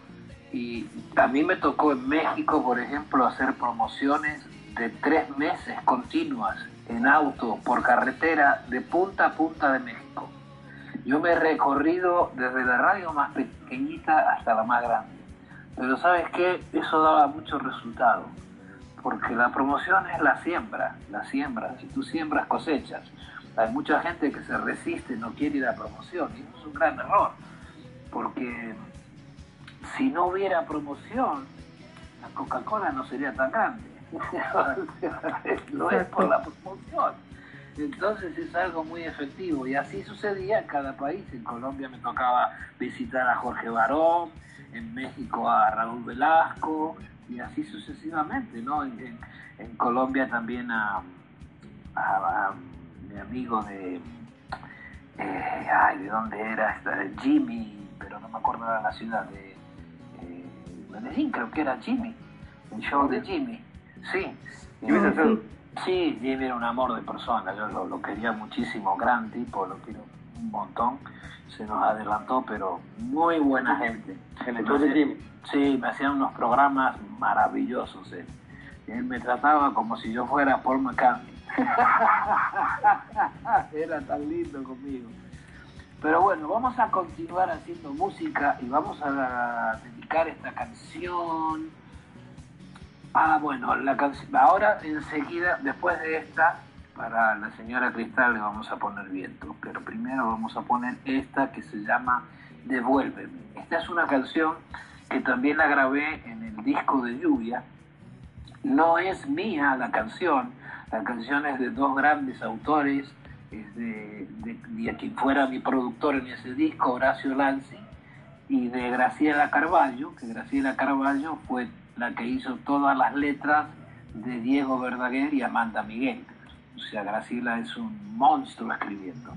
Y a mí me tocó en México, por ejemplo, hacer promociones de tres meses continuas en auto, por carretera, de punta a punta de México. Yo me he recorrido desde la radio más pequeñita hasta la más grande. Pero sabes qué, eso daba mucho resultado. Porque la promoción es la siembra, la siembra. Si tú siembras, cosechas. Hay mucha gente que se resiste, no quiere ir a promoción. Es un gran error. Porque si no hubiera promoción, la Coca-Cola no sería tan grande. Lo es por la promoción. Entonces es algo muy efectivo y así sucedía en cada país. En Colombia me tocaba visitar a Jorge Barón, en México a Raúl Velasco y así sucesivamente, ¿no? En, Colombia también a- a mi amigo de, eh, ay, ¿de dónde era? Esta- Jimmy, pero no me acuerdo de la ciudad, de eh, Medellín creo que era Jimmy, el show de Jimmy, sí. Jimmy Salcedo. sí. Sí, Jimmy era un amor de persona, yo lo, lo quería muchísimo, gran tipo, lo quiero un montón. Se nos adelantó, pero muy buena gente. De Jimmy. Sí, me hacían unos programas maravillosos. él. Él me trataba como si yo fuera Paul McCartney. era tan lindo conmigo. Pero bueno, vamos a continuar haciendo música y vamos a dedicar esta canción Ah, bueno, la canción. Ahora enseguida, después de esta, para la señora Cristal le vamos a poner viento. Pero primero vamos a poner esta que se llama Devuélveme. Esta es una canción que también la grabé en el disco de lluvia. No es mía la canción. La canción es de dos grandes autores. Es de, de, de quien fuera mi productor en ese disco, Horacio Lanzi, y de Graciela Carballo, que Graciela Carballo fue la que hizo todas las letras de Diego Verdaguer y Amanda Miguel. O sea, Graciela es un monstruo escribiendo.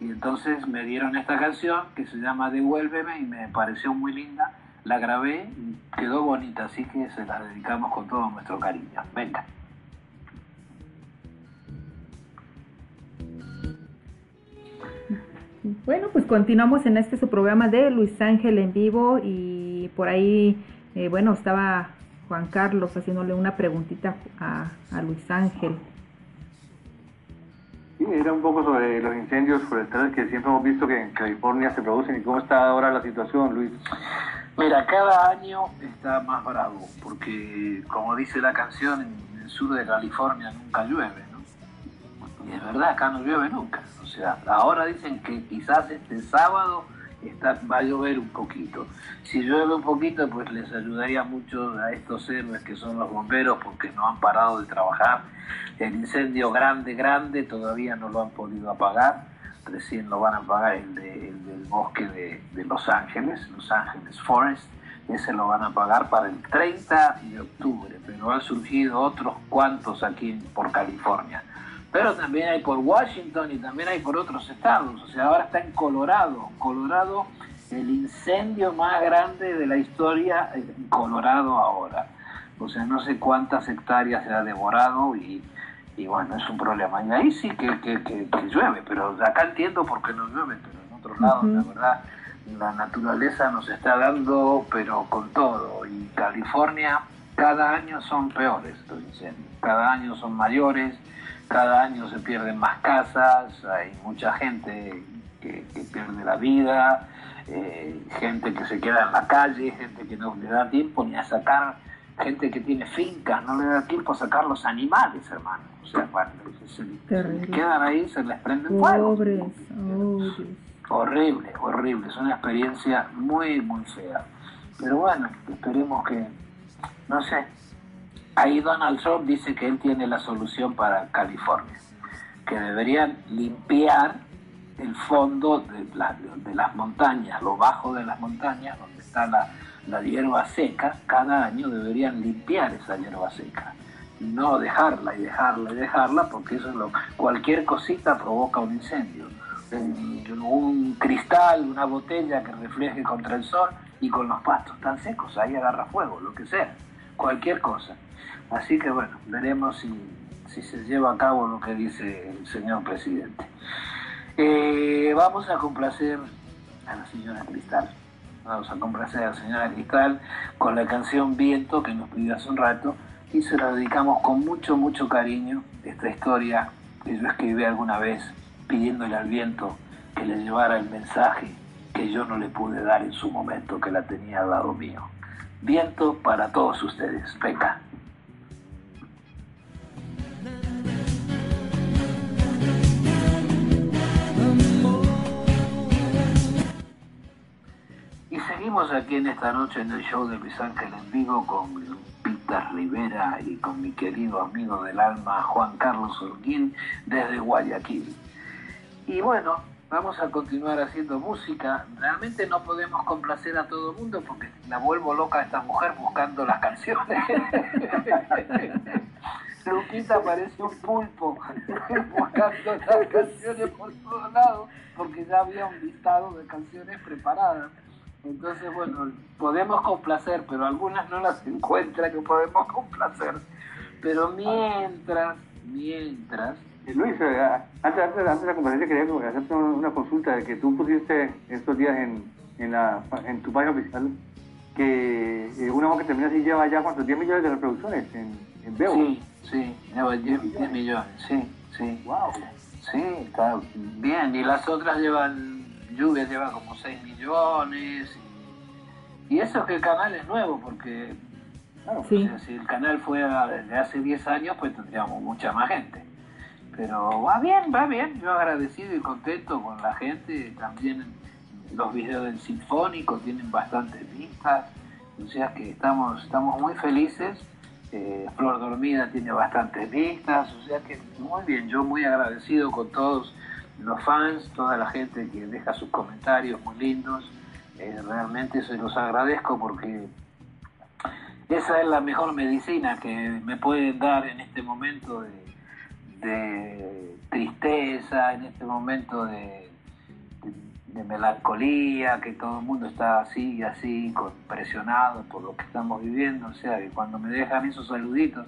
Y entonces me dieron esta canción que se llama Devuélveme y me pareció muy linda. La grabé quedó bonita, así que se la dedicamos con todo nuestro cariño. Venga. Bueno, pues continuamos en este su programa de Luis Ángel en vivo y por ahí, eh, bueno, estaba Juan Carlos haciéndole una preguntita a, a Luis Ángel. Sí, era un poco sobre los incendios forestales que siempre hemos visto que en California se producen y cómo está ahora la situación, Luis. Mira, cada año está más bravo, porque como dice la canción, en el sur de California nunca llueve. Y es verdad, acá no llueve nunca. O sea, ahora dicen que quizás este sábado está, va a llover un poquito. Si llueve un poquito, pues les ayudaría mucho a estos héroes que son los bomberos, porque no han parado de trabajar. El incendio grande, grande, todavía no lo han podido apagar. Recién lo van a apagar el, de- el del bosque de, Los Ángeles, Los Ángeles Forest. Ese lo van a pagar para el 30 de octubre, pero han surgido otros cuantos aquí por California. Pero también hay por Washington y también hay por otros estados. O sea, ahora está en Colorado. Colorado, el incendio más grande de la historia en Colorado ahora. O sea, no sé cuántas hectáreas se ha devorado y y bueno, es un problema. Y ahí sí que, que, que, llueve, pero acá entiendo por qué no llueve, pero en otros lados, la verdad, la naturaleza nos está dando, pero con todo. Y California, cada año son peores los incendios, cada año son mayores, cada año se pierden más casas, hay mucha gente que, pierde la vida, eh, gente que se queda en la calle, gente que no le da tiempo ni a sacar gente que tiene fincas, no le da tiempo a sacar los animales, hermano. O sea, cuando se, quedan ahí, se les prende fuego. Horrible, horrible. Es una experiencia muy, muy fea. Pero bueno, esperemos que, no sé. Ahí Donald Trump dice que él tiene la solución para California, que deberían limpiar el fondo de, de las montañas, lo bajo de las montañas, donde está la, la hierba seca, cada año deberían limpiar esa hierba seca. No dejarla y dejarla y dejarla, porque eso es lo cualquier cosita provoca un incendio. Un, cristal, una botella que refleje contra el sol y con los pastos tan secos, ahí agarra fuego, lo que sea, cualquier cosa. Así que bueno, veremos si, si se lleva a cabo lo que dice el señor presidente. Eh, vamos a complacer a la señora Cristal. Vamos a complacer a la señora Cristal con la canción Viento que nos pidió hace un rato y se la dedicamos con mucho, mucho cariño esta historia que yo escribí alguna vez pidiéndole al viento que le llevara el mensaje que yo no le pude dar en su momento que la tenía al lado mío. Viento para todos ustedes. Venga. Y seguimos aquí en esta noche en el show de Luis Ángel en vivo con Lupita Rivera y con mi querido amigo del alma Juan Carlos Urguín desde Guayaquil. Y bueno, vamos a continuar haciendo música. Realmente no podemos complacer a todo el mundo porque la vuelvo loca a esta mujer buscando las canciones. Lupita parece un pulpo buscando las canciones por todos lados porque ya había un listado de canciones preparadas. Entonces, bueno, podemos complacer, pero algunas no las encuentra que podemos complacer. Pero mientras, mientras... Eh, Luis, eh, antes, antes, antes, de la conferencia quería hacerte una consulta de que tú pusiste estos días en, en, la, en tu página oficial que eh, una voz que termina así lleva ya cuántos 10 millones de reproducciones en, en Bebo. Sí, sí, lleva 10, millones, sí, sí. Wow. Sí, está bien. Y las otras llevan Lluvia lleva como 6 millones. Y, eso es que el canal es nuevo, porque si el canal fuera desde hace 10 años, pues tendríamos mucha más gente. Pero va bien, va bien. Yo agradecido y contento con la gente. También los videos del Sinfónico tienen bastantes vistas. O sea que estamos, estamos muy felices. Eh, Flor Dormida tiene bastantes vistas. O sea que muy bien. Yo muy agradecido con todos los fans, toda la gente que deja sus comentarios muy lindos. Eh, realmente se los agradezco porque esa es la mejor medicina que me pueden dar en este momento de, tristeza, en este momento de, de, melancolía, que todo el mundo está así y así, presionado por lo que estamos viviendo. O sea, que cuando me dejan esos saluditos,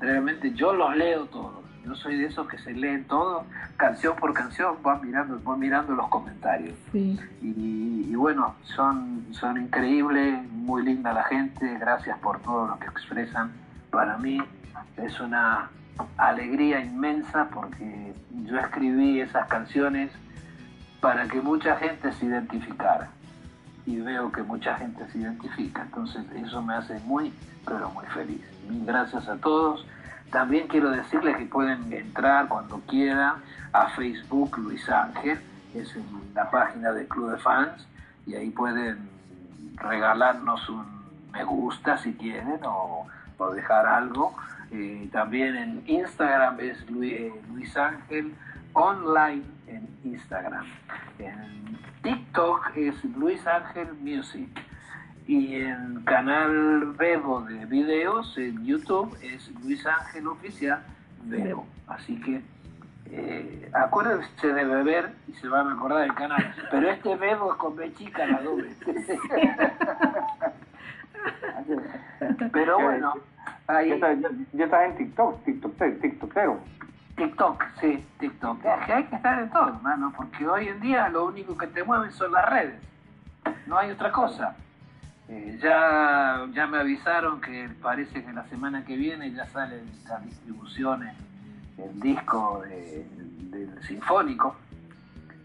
realmente yo los leo todos yo soy de esos que se leen todo, canción por canción, van mirando, van mirando los comentarios. Y, bueno, son, son increíbles, muy linda la gente, gracias por todo lo que expresan. Para mí es una alegría inmensa porque yo escribí esas canciones para que mucha gente se identificara. Y veo que mucha gente se identifica. Entonces eso me hace muy, pero muy feliz. Mil gracias a todos también quiero decirles que pueden entrar cuando quieran a Facebook Luis Ángel, es en la página del Club de Fans, y ahí pueden regalarnos un me gusta si quieren o, dejar algo. Eh, también en Instagram es Luis, eh, Luis Ángel Online en Instagram. En TikTok es Luis Ángel Music y en canal Bebo de videos en YouTube es Luis Ángel Oficial Bebo. Así que eh, acuérdense de beber y se van a acordar del canal. Pero este Bebo es con B chica la doble. Pero bueno, ahí. Ya, estás en TikTok, TikTok, TikTokero. TikTok, sí, TikTok. Es que hay que estar en todo, hermano, porque hoy en día lo único que te mueve son las redes. No hay otra cosa. Eh, ya, ya me avisaron que parece que la semana que viene ya sale la distribución el disco del Sinfónico.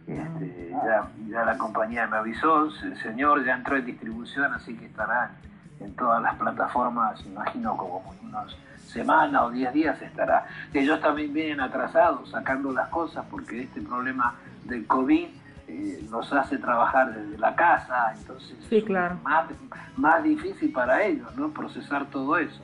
Este, ya, ya la compañía me avisó, el señor ya entró en distribución, así que estará en todas las plataformas, imagino como unos semana o diez días estará. Ellos también vienen atrasados sacando las cosas porque este problema del COVID eh, nos hace trabajar desde la casa, entonces sí, claro. más, más difícil para ellos, ¿no? Procesar todo eso.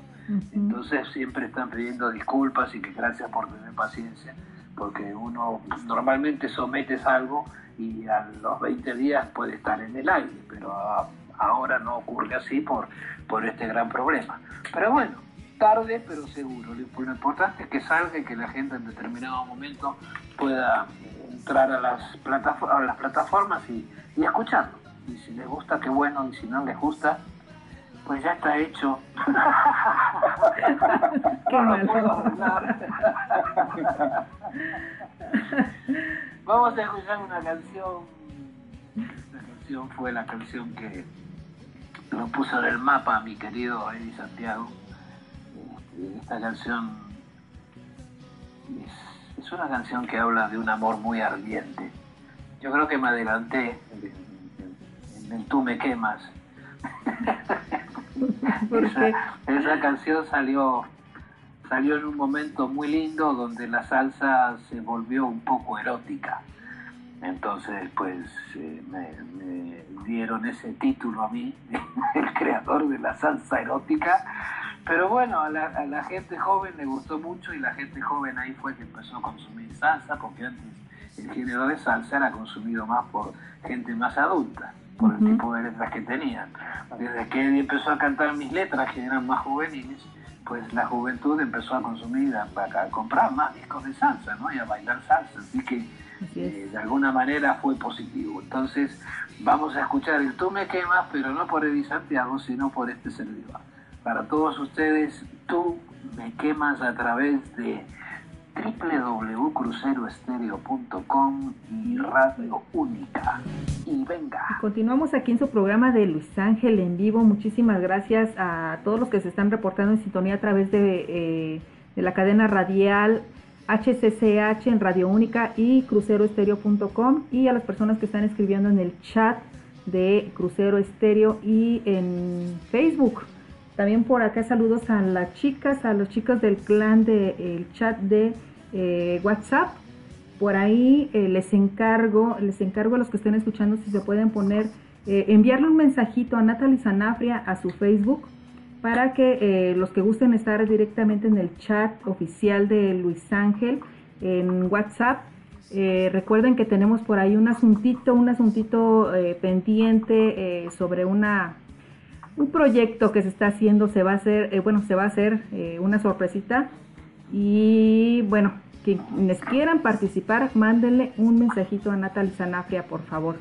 Entonces siempre están pidiendo disculpas y que gracias por tener paciencia, porque uno normalmente sometes algo y a los 20 días puede estar en el aire, pero ahora no ocurre así por, por este gran problema. Pero bueno, tarde pero seguro. Lo importante es que salga y que la gente en determinado momento pueda entrar a las, plataformas, a las plataformas y, y escucharlo. Y si les gusta, qué bueno, y si no les gusta, pues ya está hecho. Qué Vamos a escuchar una canción. Esta canción fue la canción que lo puso en el mapa mi querido Eddie Santiago esta canción es, una canción que habla de un amor muy ardiente. Yo creo que me adelanté en, el Tú me quemas. esa, esa, canción salió salió en un momento muy lindo donde la salsa se volvió un poco erótica. Entonces, pues eh, me, me, dieron ese título a mí, el creador de la salsa erótica, pero bueno, a la, gente joven le gustó mucho y la gente joven ahí fue que empezó a consumir salsa, porque antes el género de salsa era consumido más por gente más adulta, por el tipo de letras que tenían. Desde que él empezó a cantar mis letras, que eran más juveniles, pues la juventud empezó a consumir, a, comprar más discos de salsa, ¿no? Y a bailar salsa. Así que eh, de alguna manera fue positivo. Entonces, vamos a escuchar el Tú me quemas, pero no por Eddie Santiago, sino por este servidor para todos ustedes, tú me quemas a través de www.cruceroestereo.com y Radio Única. Y venga. Continuamos aquí en su programa de Luis Ángel en vivo. Muchísimas gracias a todos los que se están reportando en sintonía a través de, eh, de la cadena radial HCCH en Radio Única y cruceroestereo.com y a las personas que están escribiendo en el chat de Crucero Estéreo y en Facebook. También por acá saludos a las chicas, a los chicos del clan del chat de eh, WhatsApp. Por ahí eh, les encargo, les encargo a los que estén escuchando si se pueden poner, eh, enviarle un mensajito a Natalie Sanafria a su Facebook para que los que gusten estar directamente en el chat oficial de Luis Ángel en WhatsApp recuerden que tenemos por ahí un asuntito, un asuntito pendiente sobre una un proyecto que se está haciendo, se va a hacer, eh, bueno, se va a hacer eh, una sorpresita y bueno, quienes quieran participar, mándenle un mensajito a Natalie Sanafria, por favor.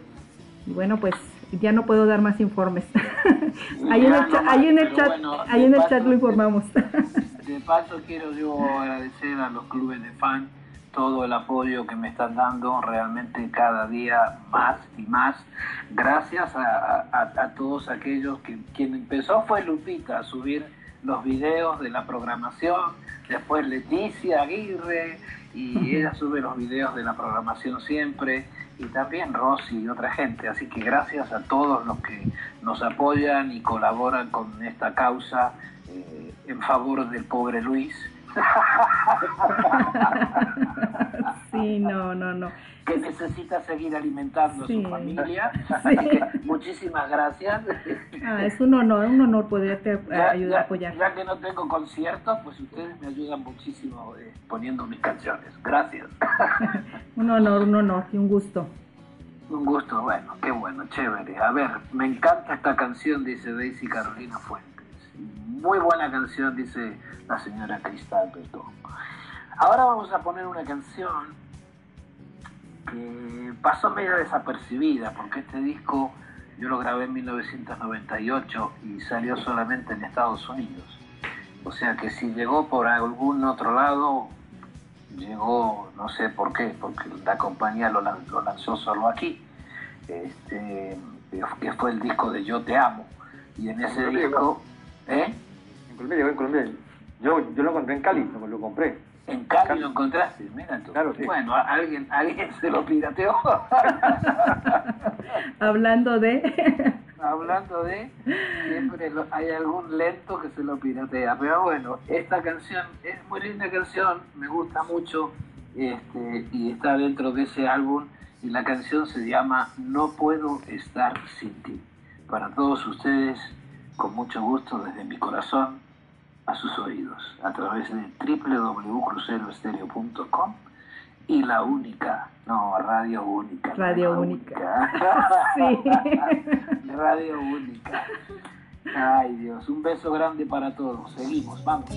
Y bueno, pues ya no puedo dar más informes. ahí, en el, chat, ahí en el chat lo informamos. de paso quiero yo agradecer a los clubes de fans todo el apoyo que me están dando realmente cada día más y más. Gracias a, todos aquellos que quien empezó fue Lupita a subir los videos de la programación, después Leticia Aguirre y ella sube los videos de la programación siempre y también Rosy y otra gente. Así que gracias a todos los que nos apoyan y colaboran con esta causa eh, en favor del pobre Luis sí, no, no, no. Que necesita seguir alimentando a su familia. Así que muchísimas gracias. Ah, es un honor, un honor poderte ayudar a apoyar. Ya que no tengo conciertos, pues ustedes me ayudan muchísimo eh, poniendo mis canciones. Gracias. un honor, un honor y un gusto. Un gusto, bueno, qué bueno, chévere. A ver, me encanta esta canción, dice Daisy Carolina Fuentes. Muy buena canción, dice la señora Cristal Petón. Ahora vamos a poner una canción que pasó medio desapercibida, porque este disco yo lo grabé en 1998 y salió solamente en Estados Unidos. O sea que si llegó por algún otro lado, llegó, no sé por qué, porque la compañía lo, lanzó solo aquí, este, que fue el disco de Yo Te Amo. Y en ese disco... ¿Eh? En Colombia llegó en Colombia. Yo, yo lo encontré en Cali, lo compré. En Cali lo encontraste, mira tú. Claro, Bueno, alguien, alguien se lo pirateó. Hablando de... Hablando de, siempre hay algún lento que se lo piratea. Pero bueno, esta canción es muy linda canción, me gusta mucho este, y está dentro de ese álbum y la canción se llama No puedo estar sin ti. Para todos ustedes, con mucho gusto desde mi corazón, a sus oídos a través de www.cruceroestereo.com y la única, no, radio única. Radio única. sí. radio única. Ay Dios, un beso grande para todos. Seguimos, vamos.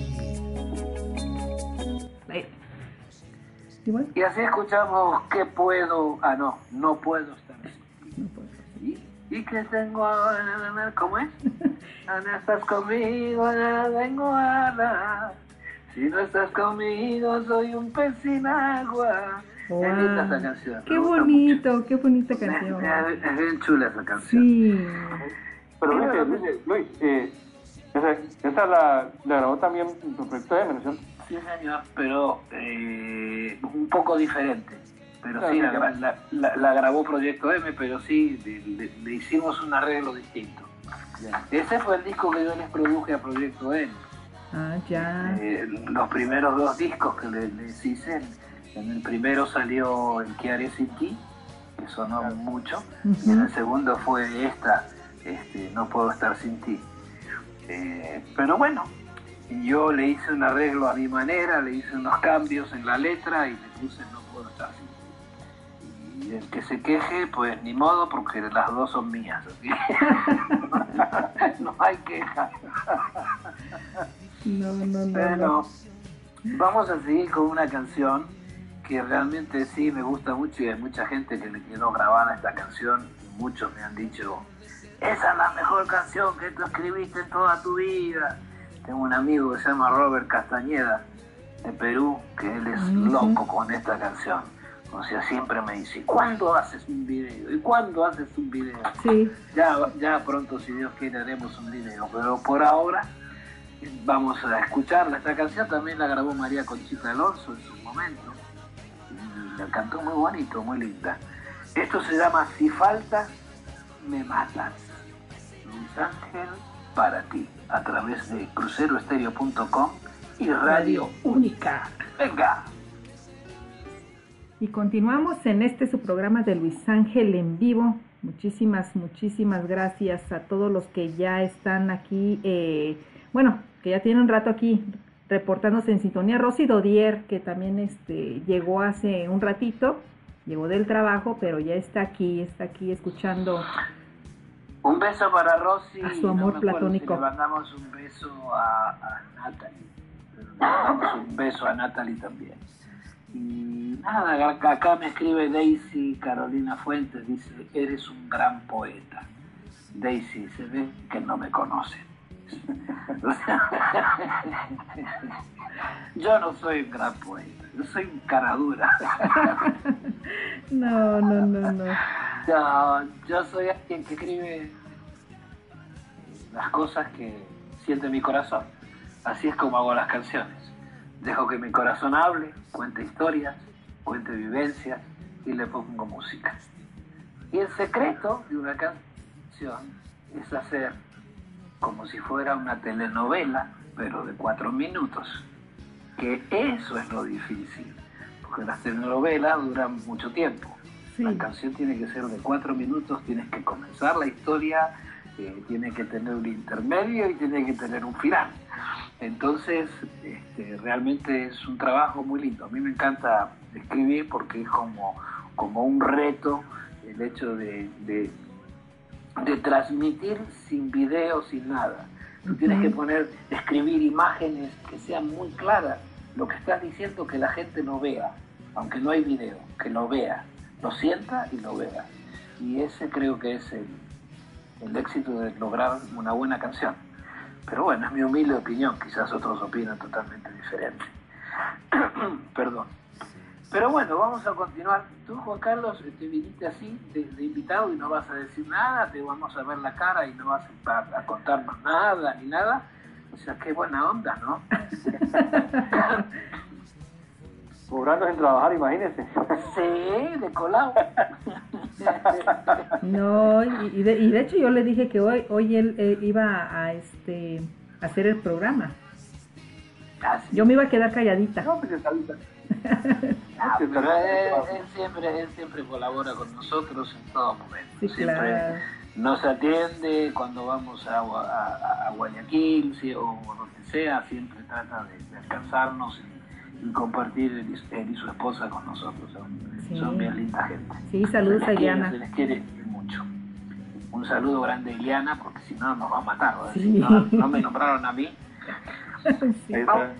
¿Y, así escuchamos que puedo, ah no, no puedo estar. No puedo. ¿Y, ¿Y qué tengo ahora? ¿Cómo es? no estás conmigo, nada tengo nada. Si no estás conmigo, soy un pez sin agua. Wow. Es linda esa canción. Qué bonito, qué bonita canción. Es, bien chula esa canción. Sí. Pero Luis, Luis, eh, esa, la, la, grabó también tu proyecto de ¿no? Sí, señor, pero eh, un poco diferente. Pero sí, la, la, grabó Proyecto M, pero sí, le hicimos un arreglo distinto. Ese fue el disco que yo les produje a Proyecto N. Ah, ya. Eh, los primeros dos discos que les, hice, en el primero salió El que haré sin ti, que sonó mucho, y en el segundo fue esta, este, No puedo estar sin ti. Eh, pero bueno, yo le hice un arreglo a mi manera, le hice unos cambios en la letra y le puse No puedo estar sin ti y el que se queje, pues ni modo, porque las dos son mías. no hay queja. No, no, no. Pero vamos a seguir con una canción que realmente sí me gusta mucho y hay mucha gente que le quedó grabada esta canción. Muchos me han dicho, esa es la mejor canción que tú escribiste en toda tu vida. Tengo un amigo que se llama Robert Castañeda de Perú, que él es loco con esta canción o sea, siempre me dice, ¿cuándo haces un video? ¿Y cuándo haces un video? Sí. Ya, ya pronto, si Dios quiere, haremos un video. Pero por ahora vamos a escucharla. Esta canción también la grabó María Conchita Alonso en su momento. la cantó muy bonito, muy linda. Esto se llama Si falta, me matas. Luis Ángel para ti, a través de cruceroestereo.com y Radio Única. Venga. Y continuamos en este su programa de Luis Ángel en vivo. Muchísimas, muchísimas gracias a todos los que ya están aquí, eh, bueno, que ya tienen un rato aquí reportándose en sintonía. Rosy Dodier, que también este, llegó hace un ratito, llegó del trabajo, pero ya está aquí, está aquí escuchando. Un beso para Rosy. A su amor platónico. le mandamos un beso a, a Natalie. Le mandamos un beso a Natalie también. Y nada, acá me escribe Daisy Carolina Fuentes, dice, eres un gran poeta. Daisy, se ve que no me conoce. yo no soy un gran poeta, yo soy un caradura. no, no, no, no. Yo, yo soy alguien que escribe las cosas que siente mi corazón. Así es como hago las canciones. Dejo que mi corazón hable, cuente historias, cuente vivencias y le pongo música. Y el secreto de una canción es hacer como si fuera una telenovela, pero de cuatro minutos. Que eso es lo difícil, porque las telenovelas duran mucho tiempo. La canción tiene que ser de cuatro minutos, tienes que comenzar la historia, tiene que tener un intermedio y tiene que tener un final. Entonces, este, realmente es un trabajo muy lindo. A mí me encanta escribir porque es como, como un reto el hecho de, de, transmitir sin video, sin nada. Tú tienes que poner, escribir imágenes que sean muy claras. Lo que estás diciendo que la gente lo vea, aunque no hay video, que lo vea, lo sienta y lo vea. Y ese creo que es el, el éxito de lograr una buena canción. Pero bueno, es mi humilde opinión, quizás otros opinan totalmente diferente. Perdón. Pero bueno, vamos a continuar. Tú, Juan Carlos, te viniste así de, invitado y no vas a decir nada, te vamos a ver la cara y no vas a, a contarnos nada ni nada. O sea, qué buena onda, ¿no? Cobrando sin trabajar, imagínese. Sí, de colado. No, y de, y de, hecho yo le dije que hoy hoy él iba a este hacer el programa. Ah, yo me iba a quedar calladita. No, pues está ah, pero él, siempre, él siempre colabora con nosotros en todo momento. siempre nos atiende cuando vamos a, a, Guayaquil o donde sea, siempre trata de, alcanzarnos y, compartir él y, su esposa con nosotros. Son, bien linda gente. Sí, saludos a Iliana. Se les quiere mucho. Un saludo grande a Iliana, porque si no nos va a matar. no, no, me nombraron a mí. sí. está,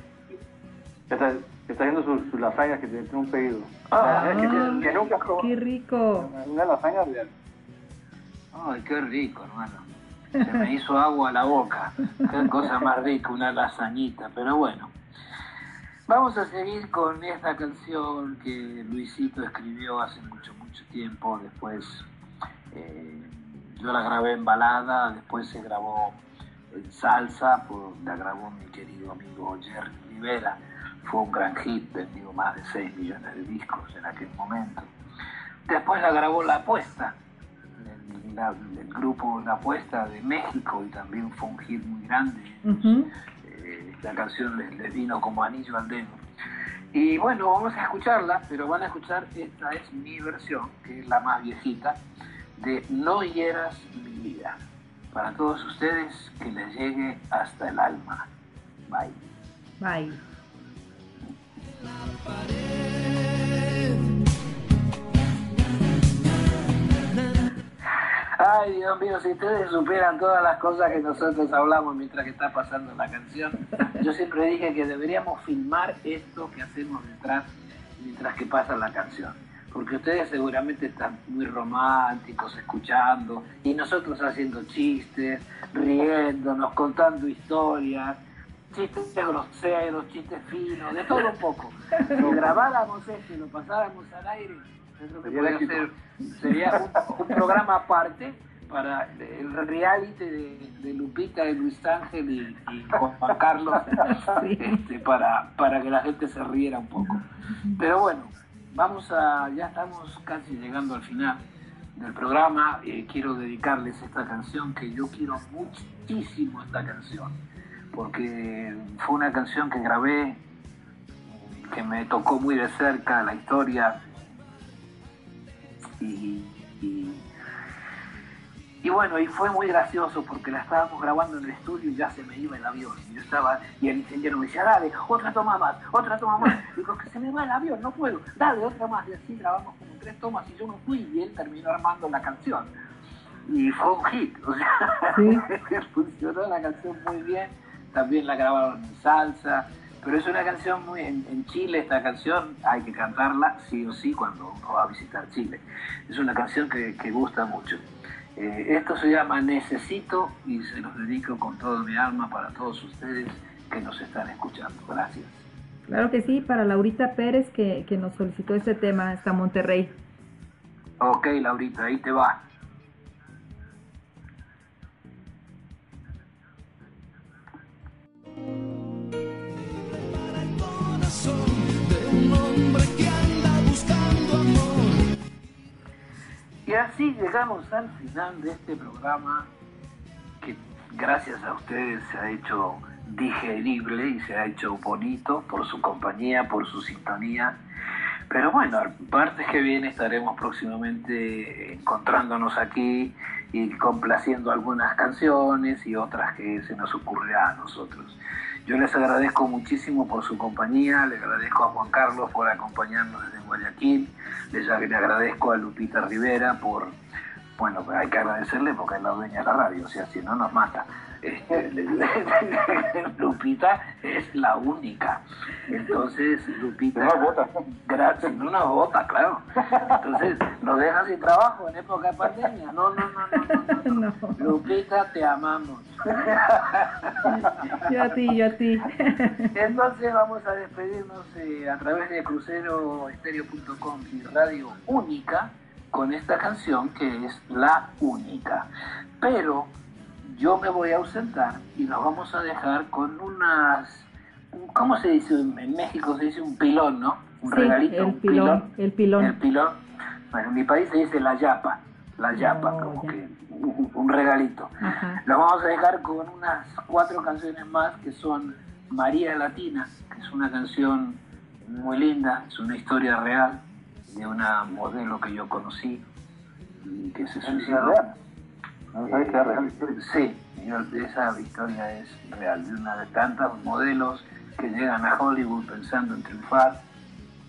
está, haciendo sus, sus lasañas que tiene un pedido. Ah, que, nunca Qué rico. Una lasaña real. Ay, qué rico, hermano. Se me hizo agua a la boca. Qué cosa más rica, una lasañita. Pero bueno, vamos a seguir con esta canción que Luisito escribió hace mucho, mucho tiempo. Después eh, yo la grabé en balada, después se grabó en salsa, la grabó mi querido amigo Jerry Rivera. Fue un gran hit, vendió más de 6 millones de discos en aquel momento. Después la grabó La Apuesta, del grupo La Apuesta de México y también fue un hit muy grande. La canción les, vino como anillo al dedo. Y bueno, vamos a escucharla, pero van a escuchar, esta es mi versión, que es la más viejita, de No hieras mi vida. Para todos ustedes, que les llegue hasta el alma. Bye. Bye. Ay, Dios mío, si ustedes supieran todas las cosas que nosotros hablamos mientras que está pasando la canción, yo siempre dije que deberíamos filmar esto que hacemos detrás mientras que pasa la canción. Porque ustedes seguramente están muy románticos escuchando y nosotros haciendo chistes, riéndonos, contando historias, chistes groseros, chistes finos, de todo un poco. Si grabáramos esto y lo pasáramos al aire, sería un, programa aparte para el reality de, Lupita, de Luis Ángel y, Juan Carlos, este, para, para que la gente se riera un poco. Pero bueno, vamos a, ya estamos casi llegando al final del programa. Eh, quiero dedicarles esta canción que yo quiero muchísimo esta canción, porque fue una canción que grabé, que me tocó muy de cerca la historia y, y, bueno, y fue muy gracioso porque la estábamos grabando en el estudio y ya se me iba el avión. Y yo estaba, y el ingeniero me decía, dale, otra toma más, otra toma más. Digo, que se me va el avión, no puedo, dale, otra más. Y así grabamos como tres tomas y yo no fui y él terminó armando la canción. Y fue un hit, o sea, funcionó la canción muy bien. También la grabaron en salsa, pero es una canción muy. En, Chile, esta canción hay que cantarla sí o sí cuando uno va a visitar Chile. Es una canción que, gusta mucho. Eh, esto se llama Necesito y se los dedico con todo mi alma para todos ustedes que nos están escuchando. Gracias. Claro que sí, para Laurita Pérez que, que nos solicitó este tema hasta Monterrey. Ok, Laurita, ahí te va. Y así llegamos al final de este programa que gracias a ustedes se ha hecho digerible y se ha hecho bonito por su compañía, por su sintonía. Pero bueno, partes que viene estaremos próximamente encontrándonos aquí y complaciendo algunas canciones y otras que se nos ocurrirá a nosotros. Yo les agradezco muchísimo por su compañía, le agradezco a Juan Carlos por acompañarnos desde Guayaquil, les agradezco a Lupita Rivera por, Bueno, hay que agradecerle porque es la dueña de la radio, o sea, si no nos mata. Lupita es la única. Entonces, Lupita. No vota. Gracias, nos vota, claro. Entonces, nos deja sin trabajo en época de pandemia. No, no, no, no. no, no. Lupita, te amamos. yo a ti, yo a ti. Entonces, vamos a despedirnos eh, a través de cruceroestereo.com y Radio Única con esta canción que es La Única. Pero yo me voy a ausentar y nos vamos a dejar con unas, ¿cómo se dice? En México se dice un pilón, ¿no? Un regalito, el un pilón, El pilón. El pilón. Bueno, en mi país se dice la yapa, la yapa, Oh, como ya. que un, un regalito. Ajá. Los vamos a dejar con unas cuatro canciones más que son María Latina, que es una canción muy linda, es una historia real de una modelo que yo conocí y que se suicidó. Real. Sí, esa historia es real, de una de tantas modelos que llegan a Hollywood pensando en triunfar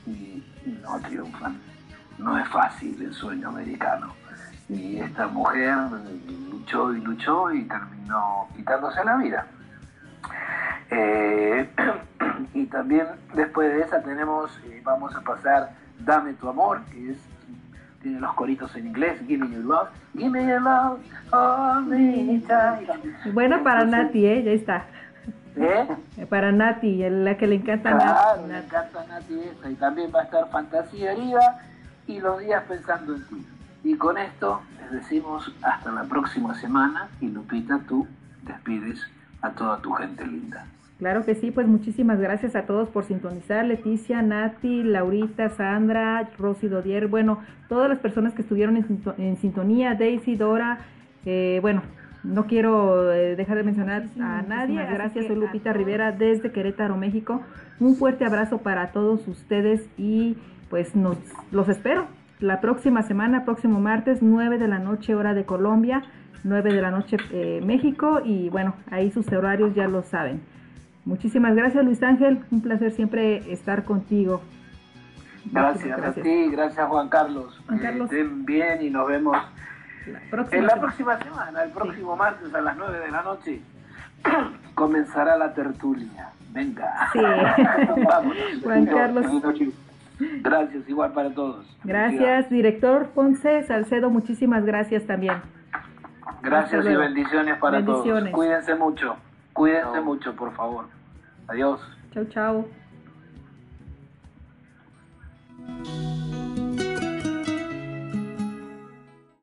y no triunfan. No es fácil el sueño americano. Y esta mujer luchó y luchó y terminó quitándose la vida. Eh, y también después de esa tenemos, eh, vamos a pasar Dame tu amor, que es tiene los coritos en inglés, Give me your love, give me your love, all the time. Buena para Entonces, Nati, ¿eh? Ya está. ¿Eh? Para Nati, la que le encanta Claro, Nati. encanta Nati esa. Y también va a estar Fantasía Herida y los días pensando en ti. Y con esto les decimos hasta la próxima semana y Lupita, tú despides a toda tu gente linda. Claro que sí, pues muchísimas gracias a todos por sintonizar. Leticia, Nati, Laurita, Sandra, Rosy Dodier, bueno, todas las personas que estuvieron en, sinto- en sintonía, Daisy, Dora, eh, bueno, no quiero eh, dejar de mencionar a nadie. gracias. Soy Lupita. Rivera desde Querétaro, México. Un fuerte abrazo para todos ustedes y pues nos los espero la próxima semana, próximo martes, 9 de la noche, hora de Colombia, 9 de la noche eh, México y bueno, ahí sus horarios ya lo saben. Muchísimas gracias Luis Ángel, un placer siempre estar contigo. Gracias, a ti, gracias Juan Carlos. Juan Que Carlos. estén bien y nos vemos La próxima en la semana. próxima semana, el próximo martes a las 9 de la noche. Comenzará la tertulia. Venga. Sí. Vámonos. Juan Carlos. Gracias, igual para todos. Gracias, director Ponce Salcedo, muchísimas gracias también. Gracias y bendiciones para Bendiciones. todos. Cuídense mucho. Cuídense mucho, por favor. Adiós. Chau, chau.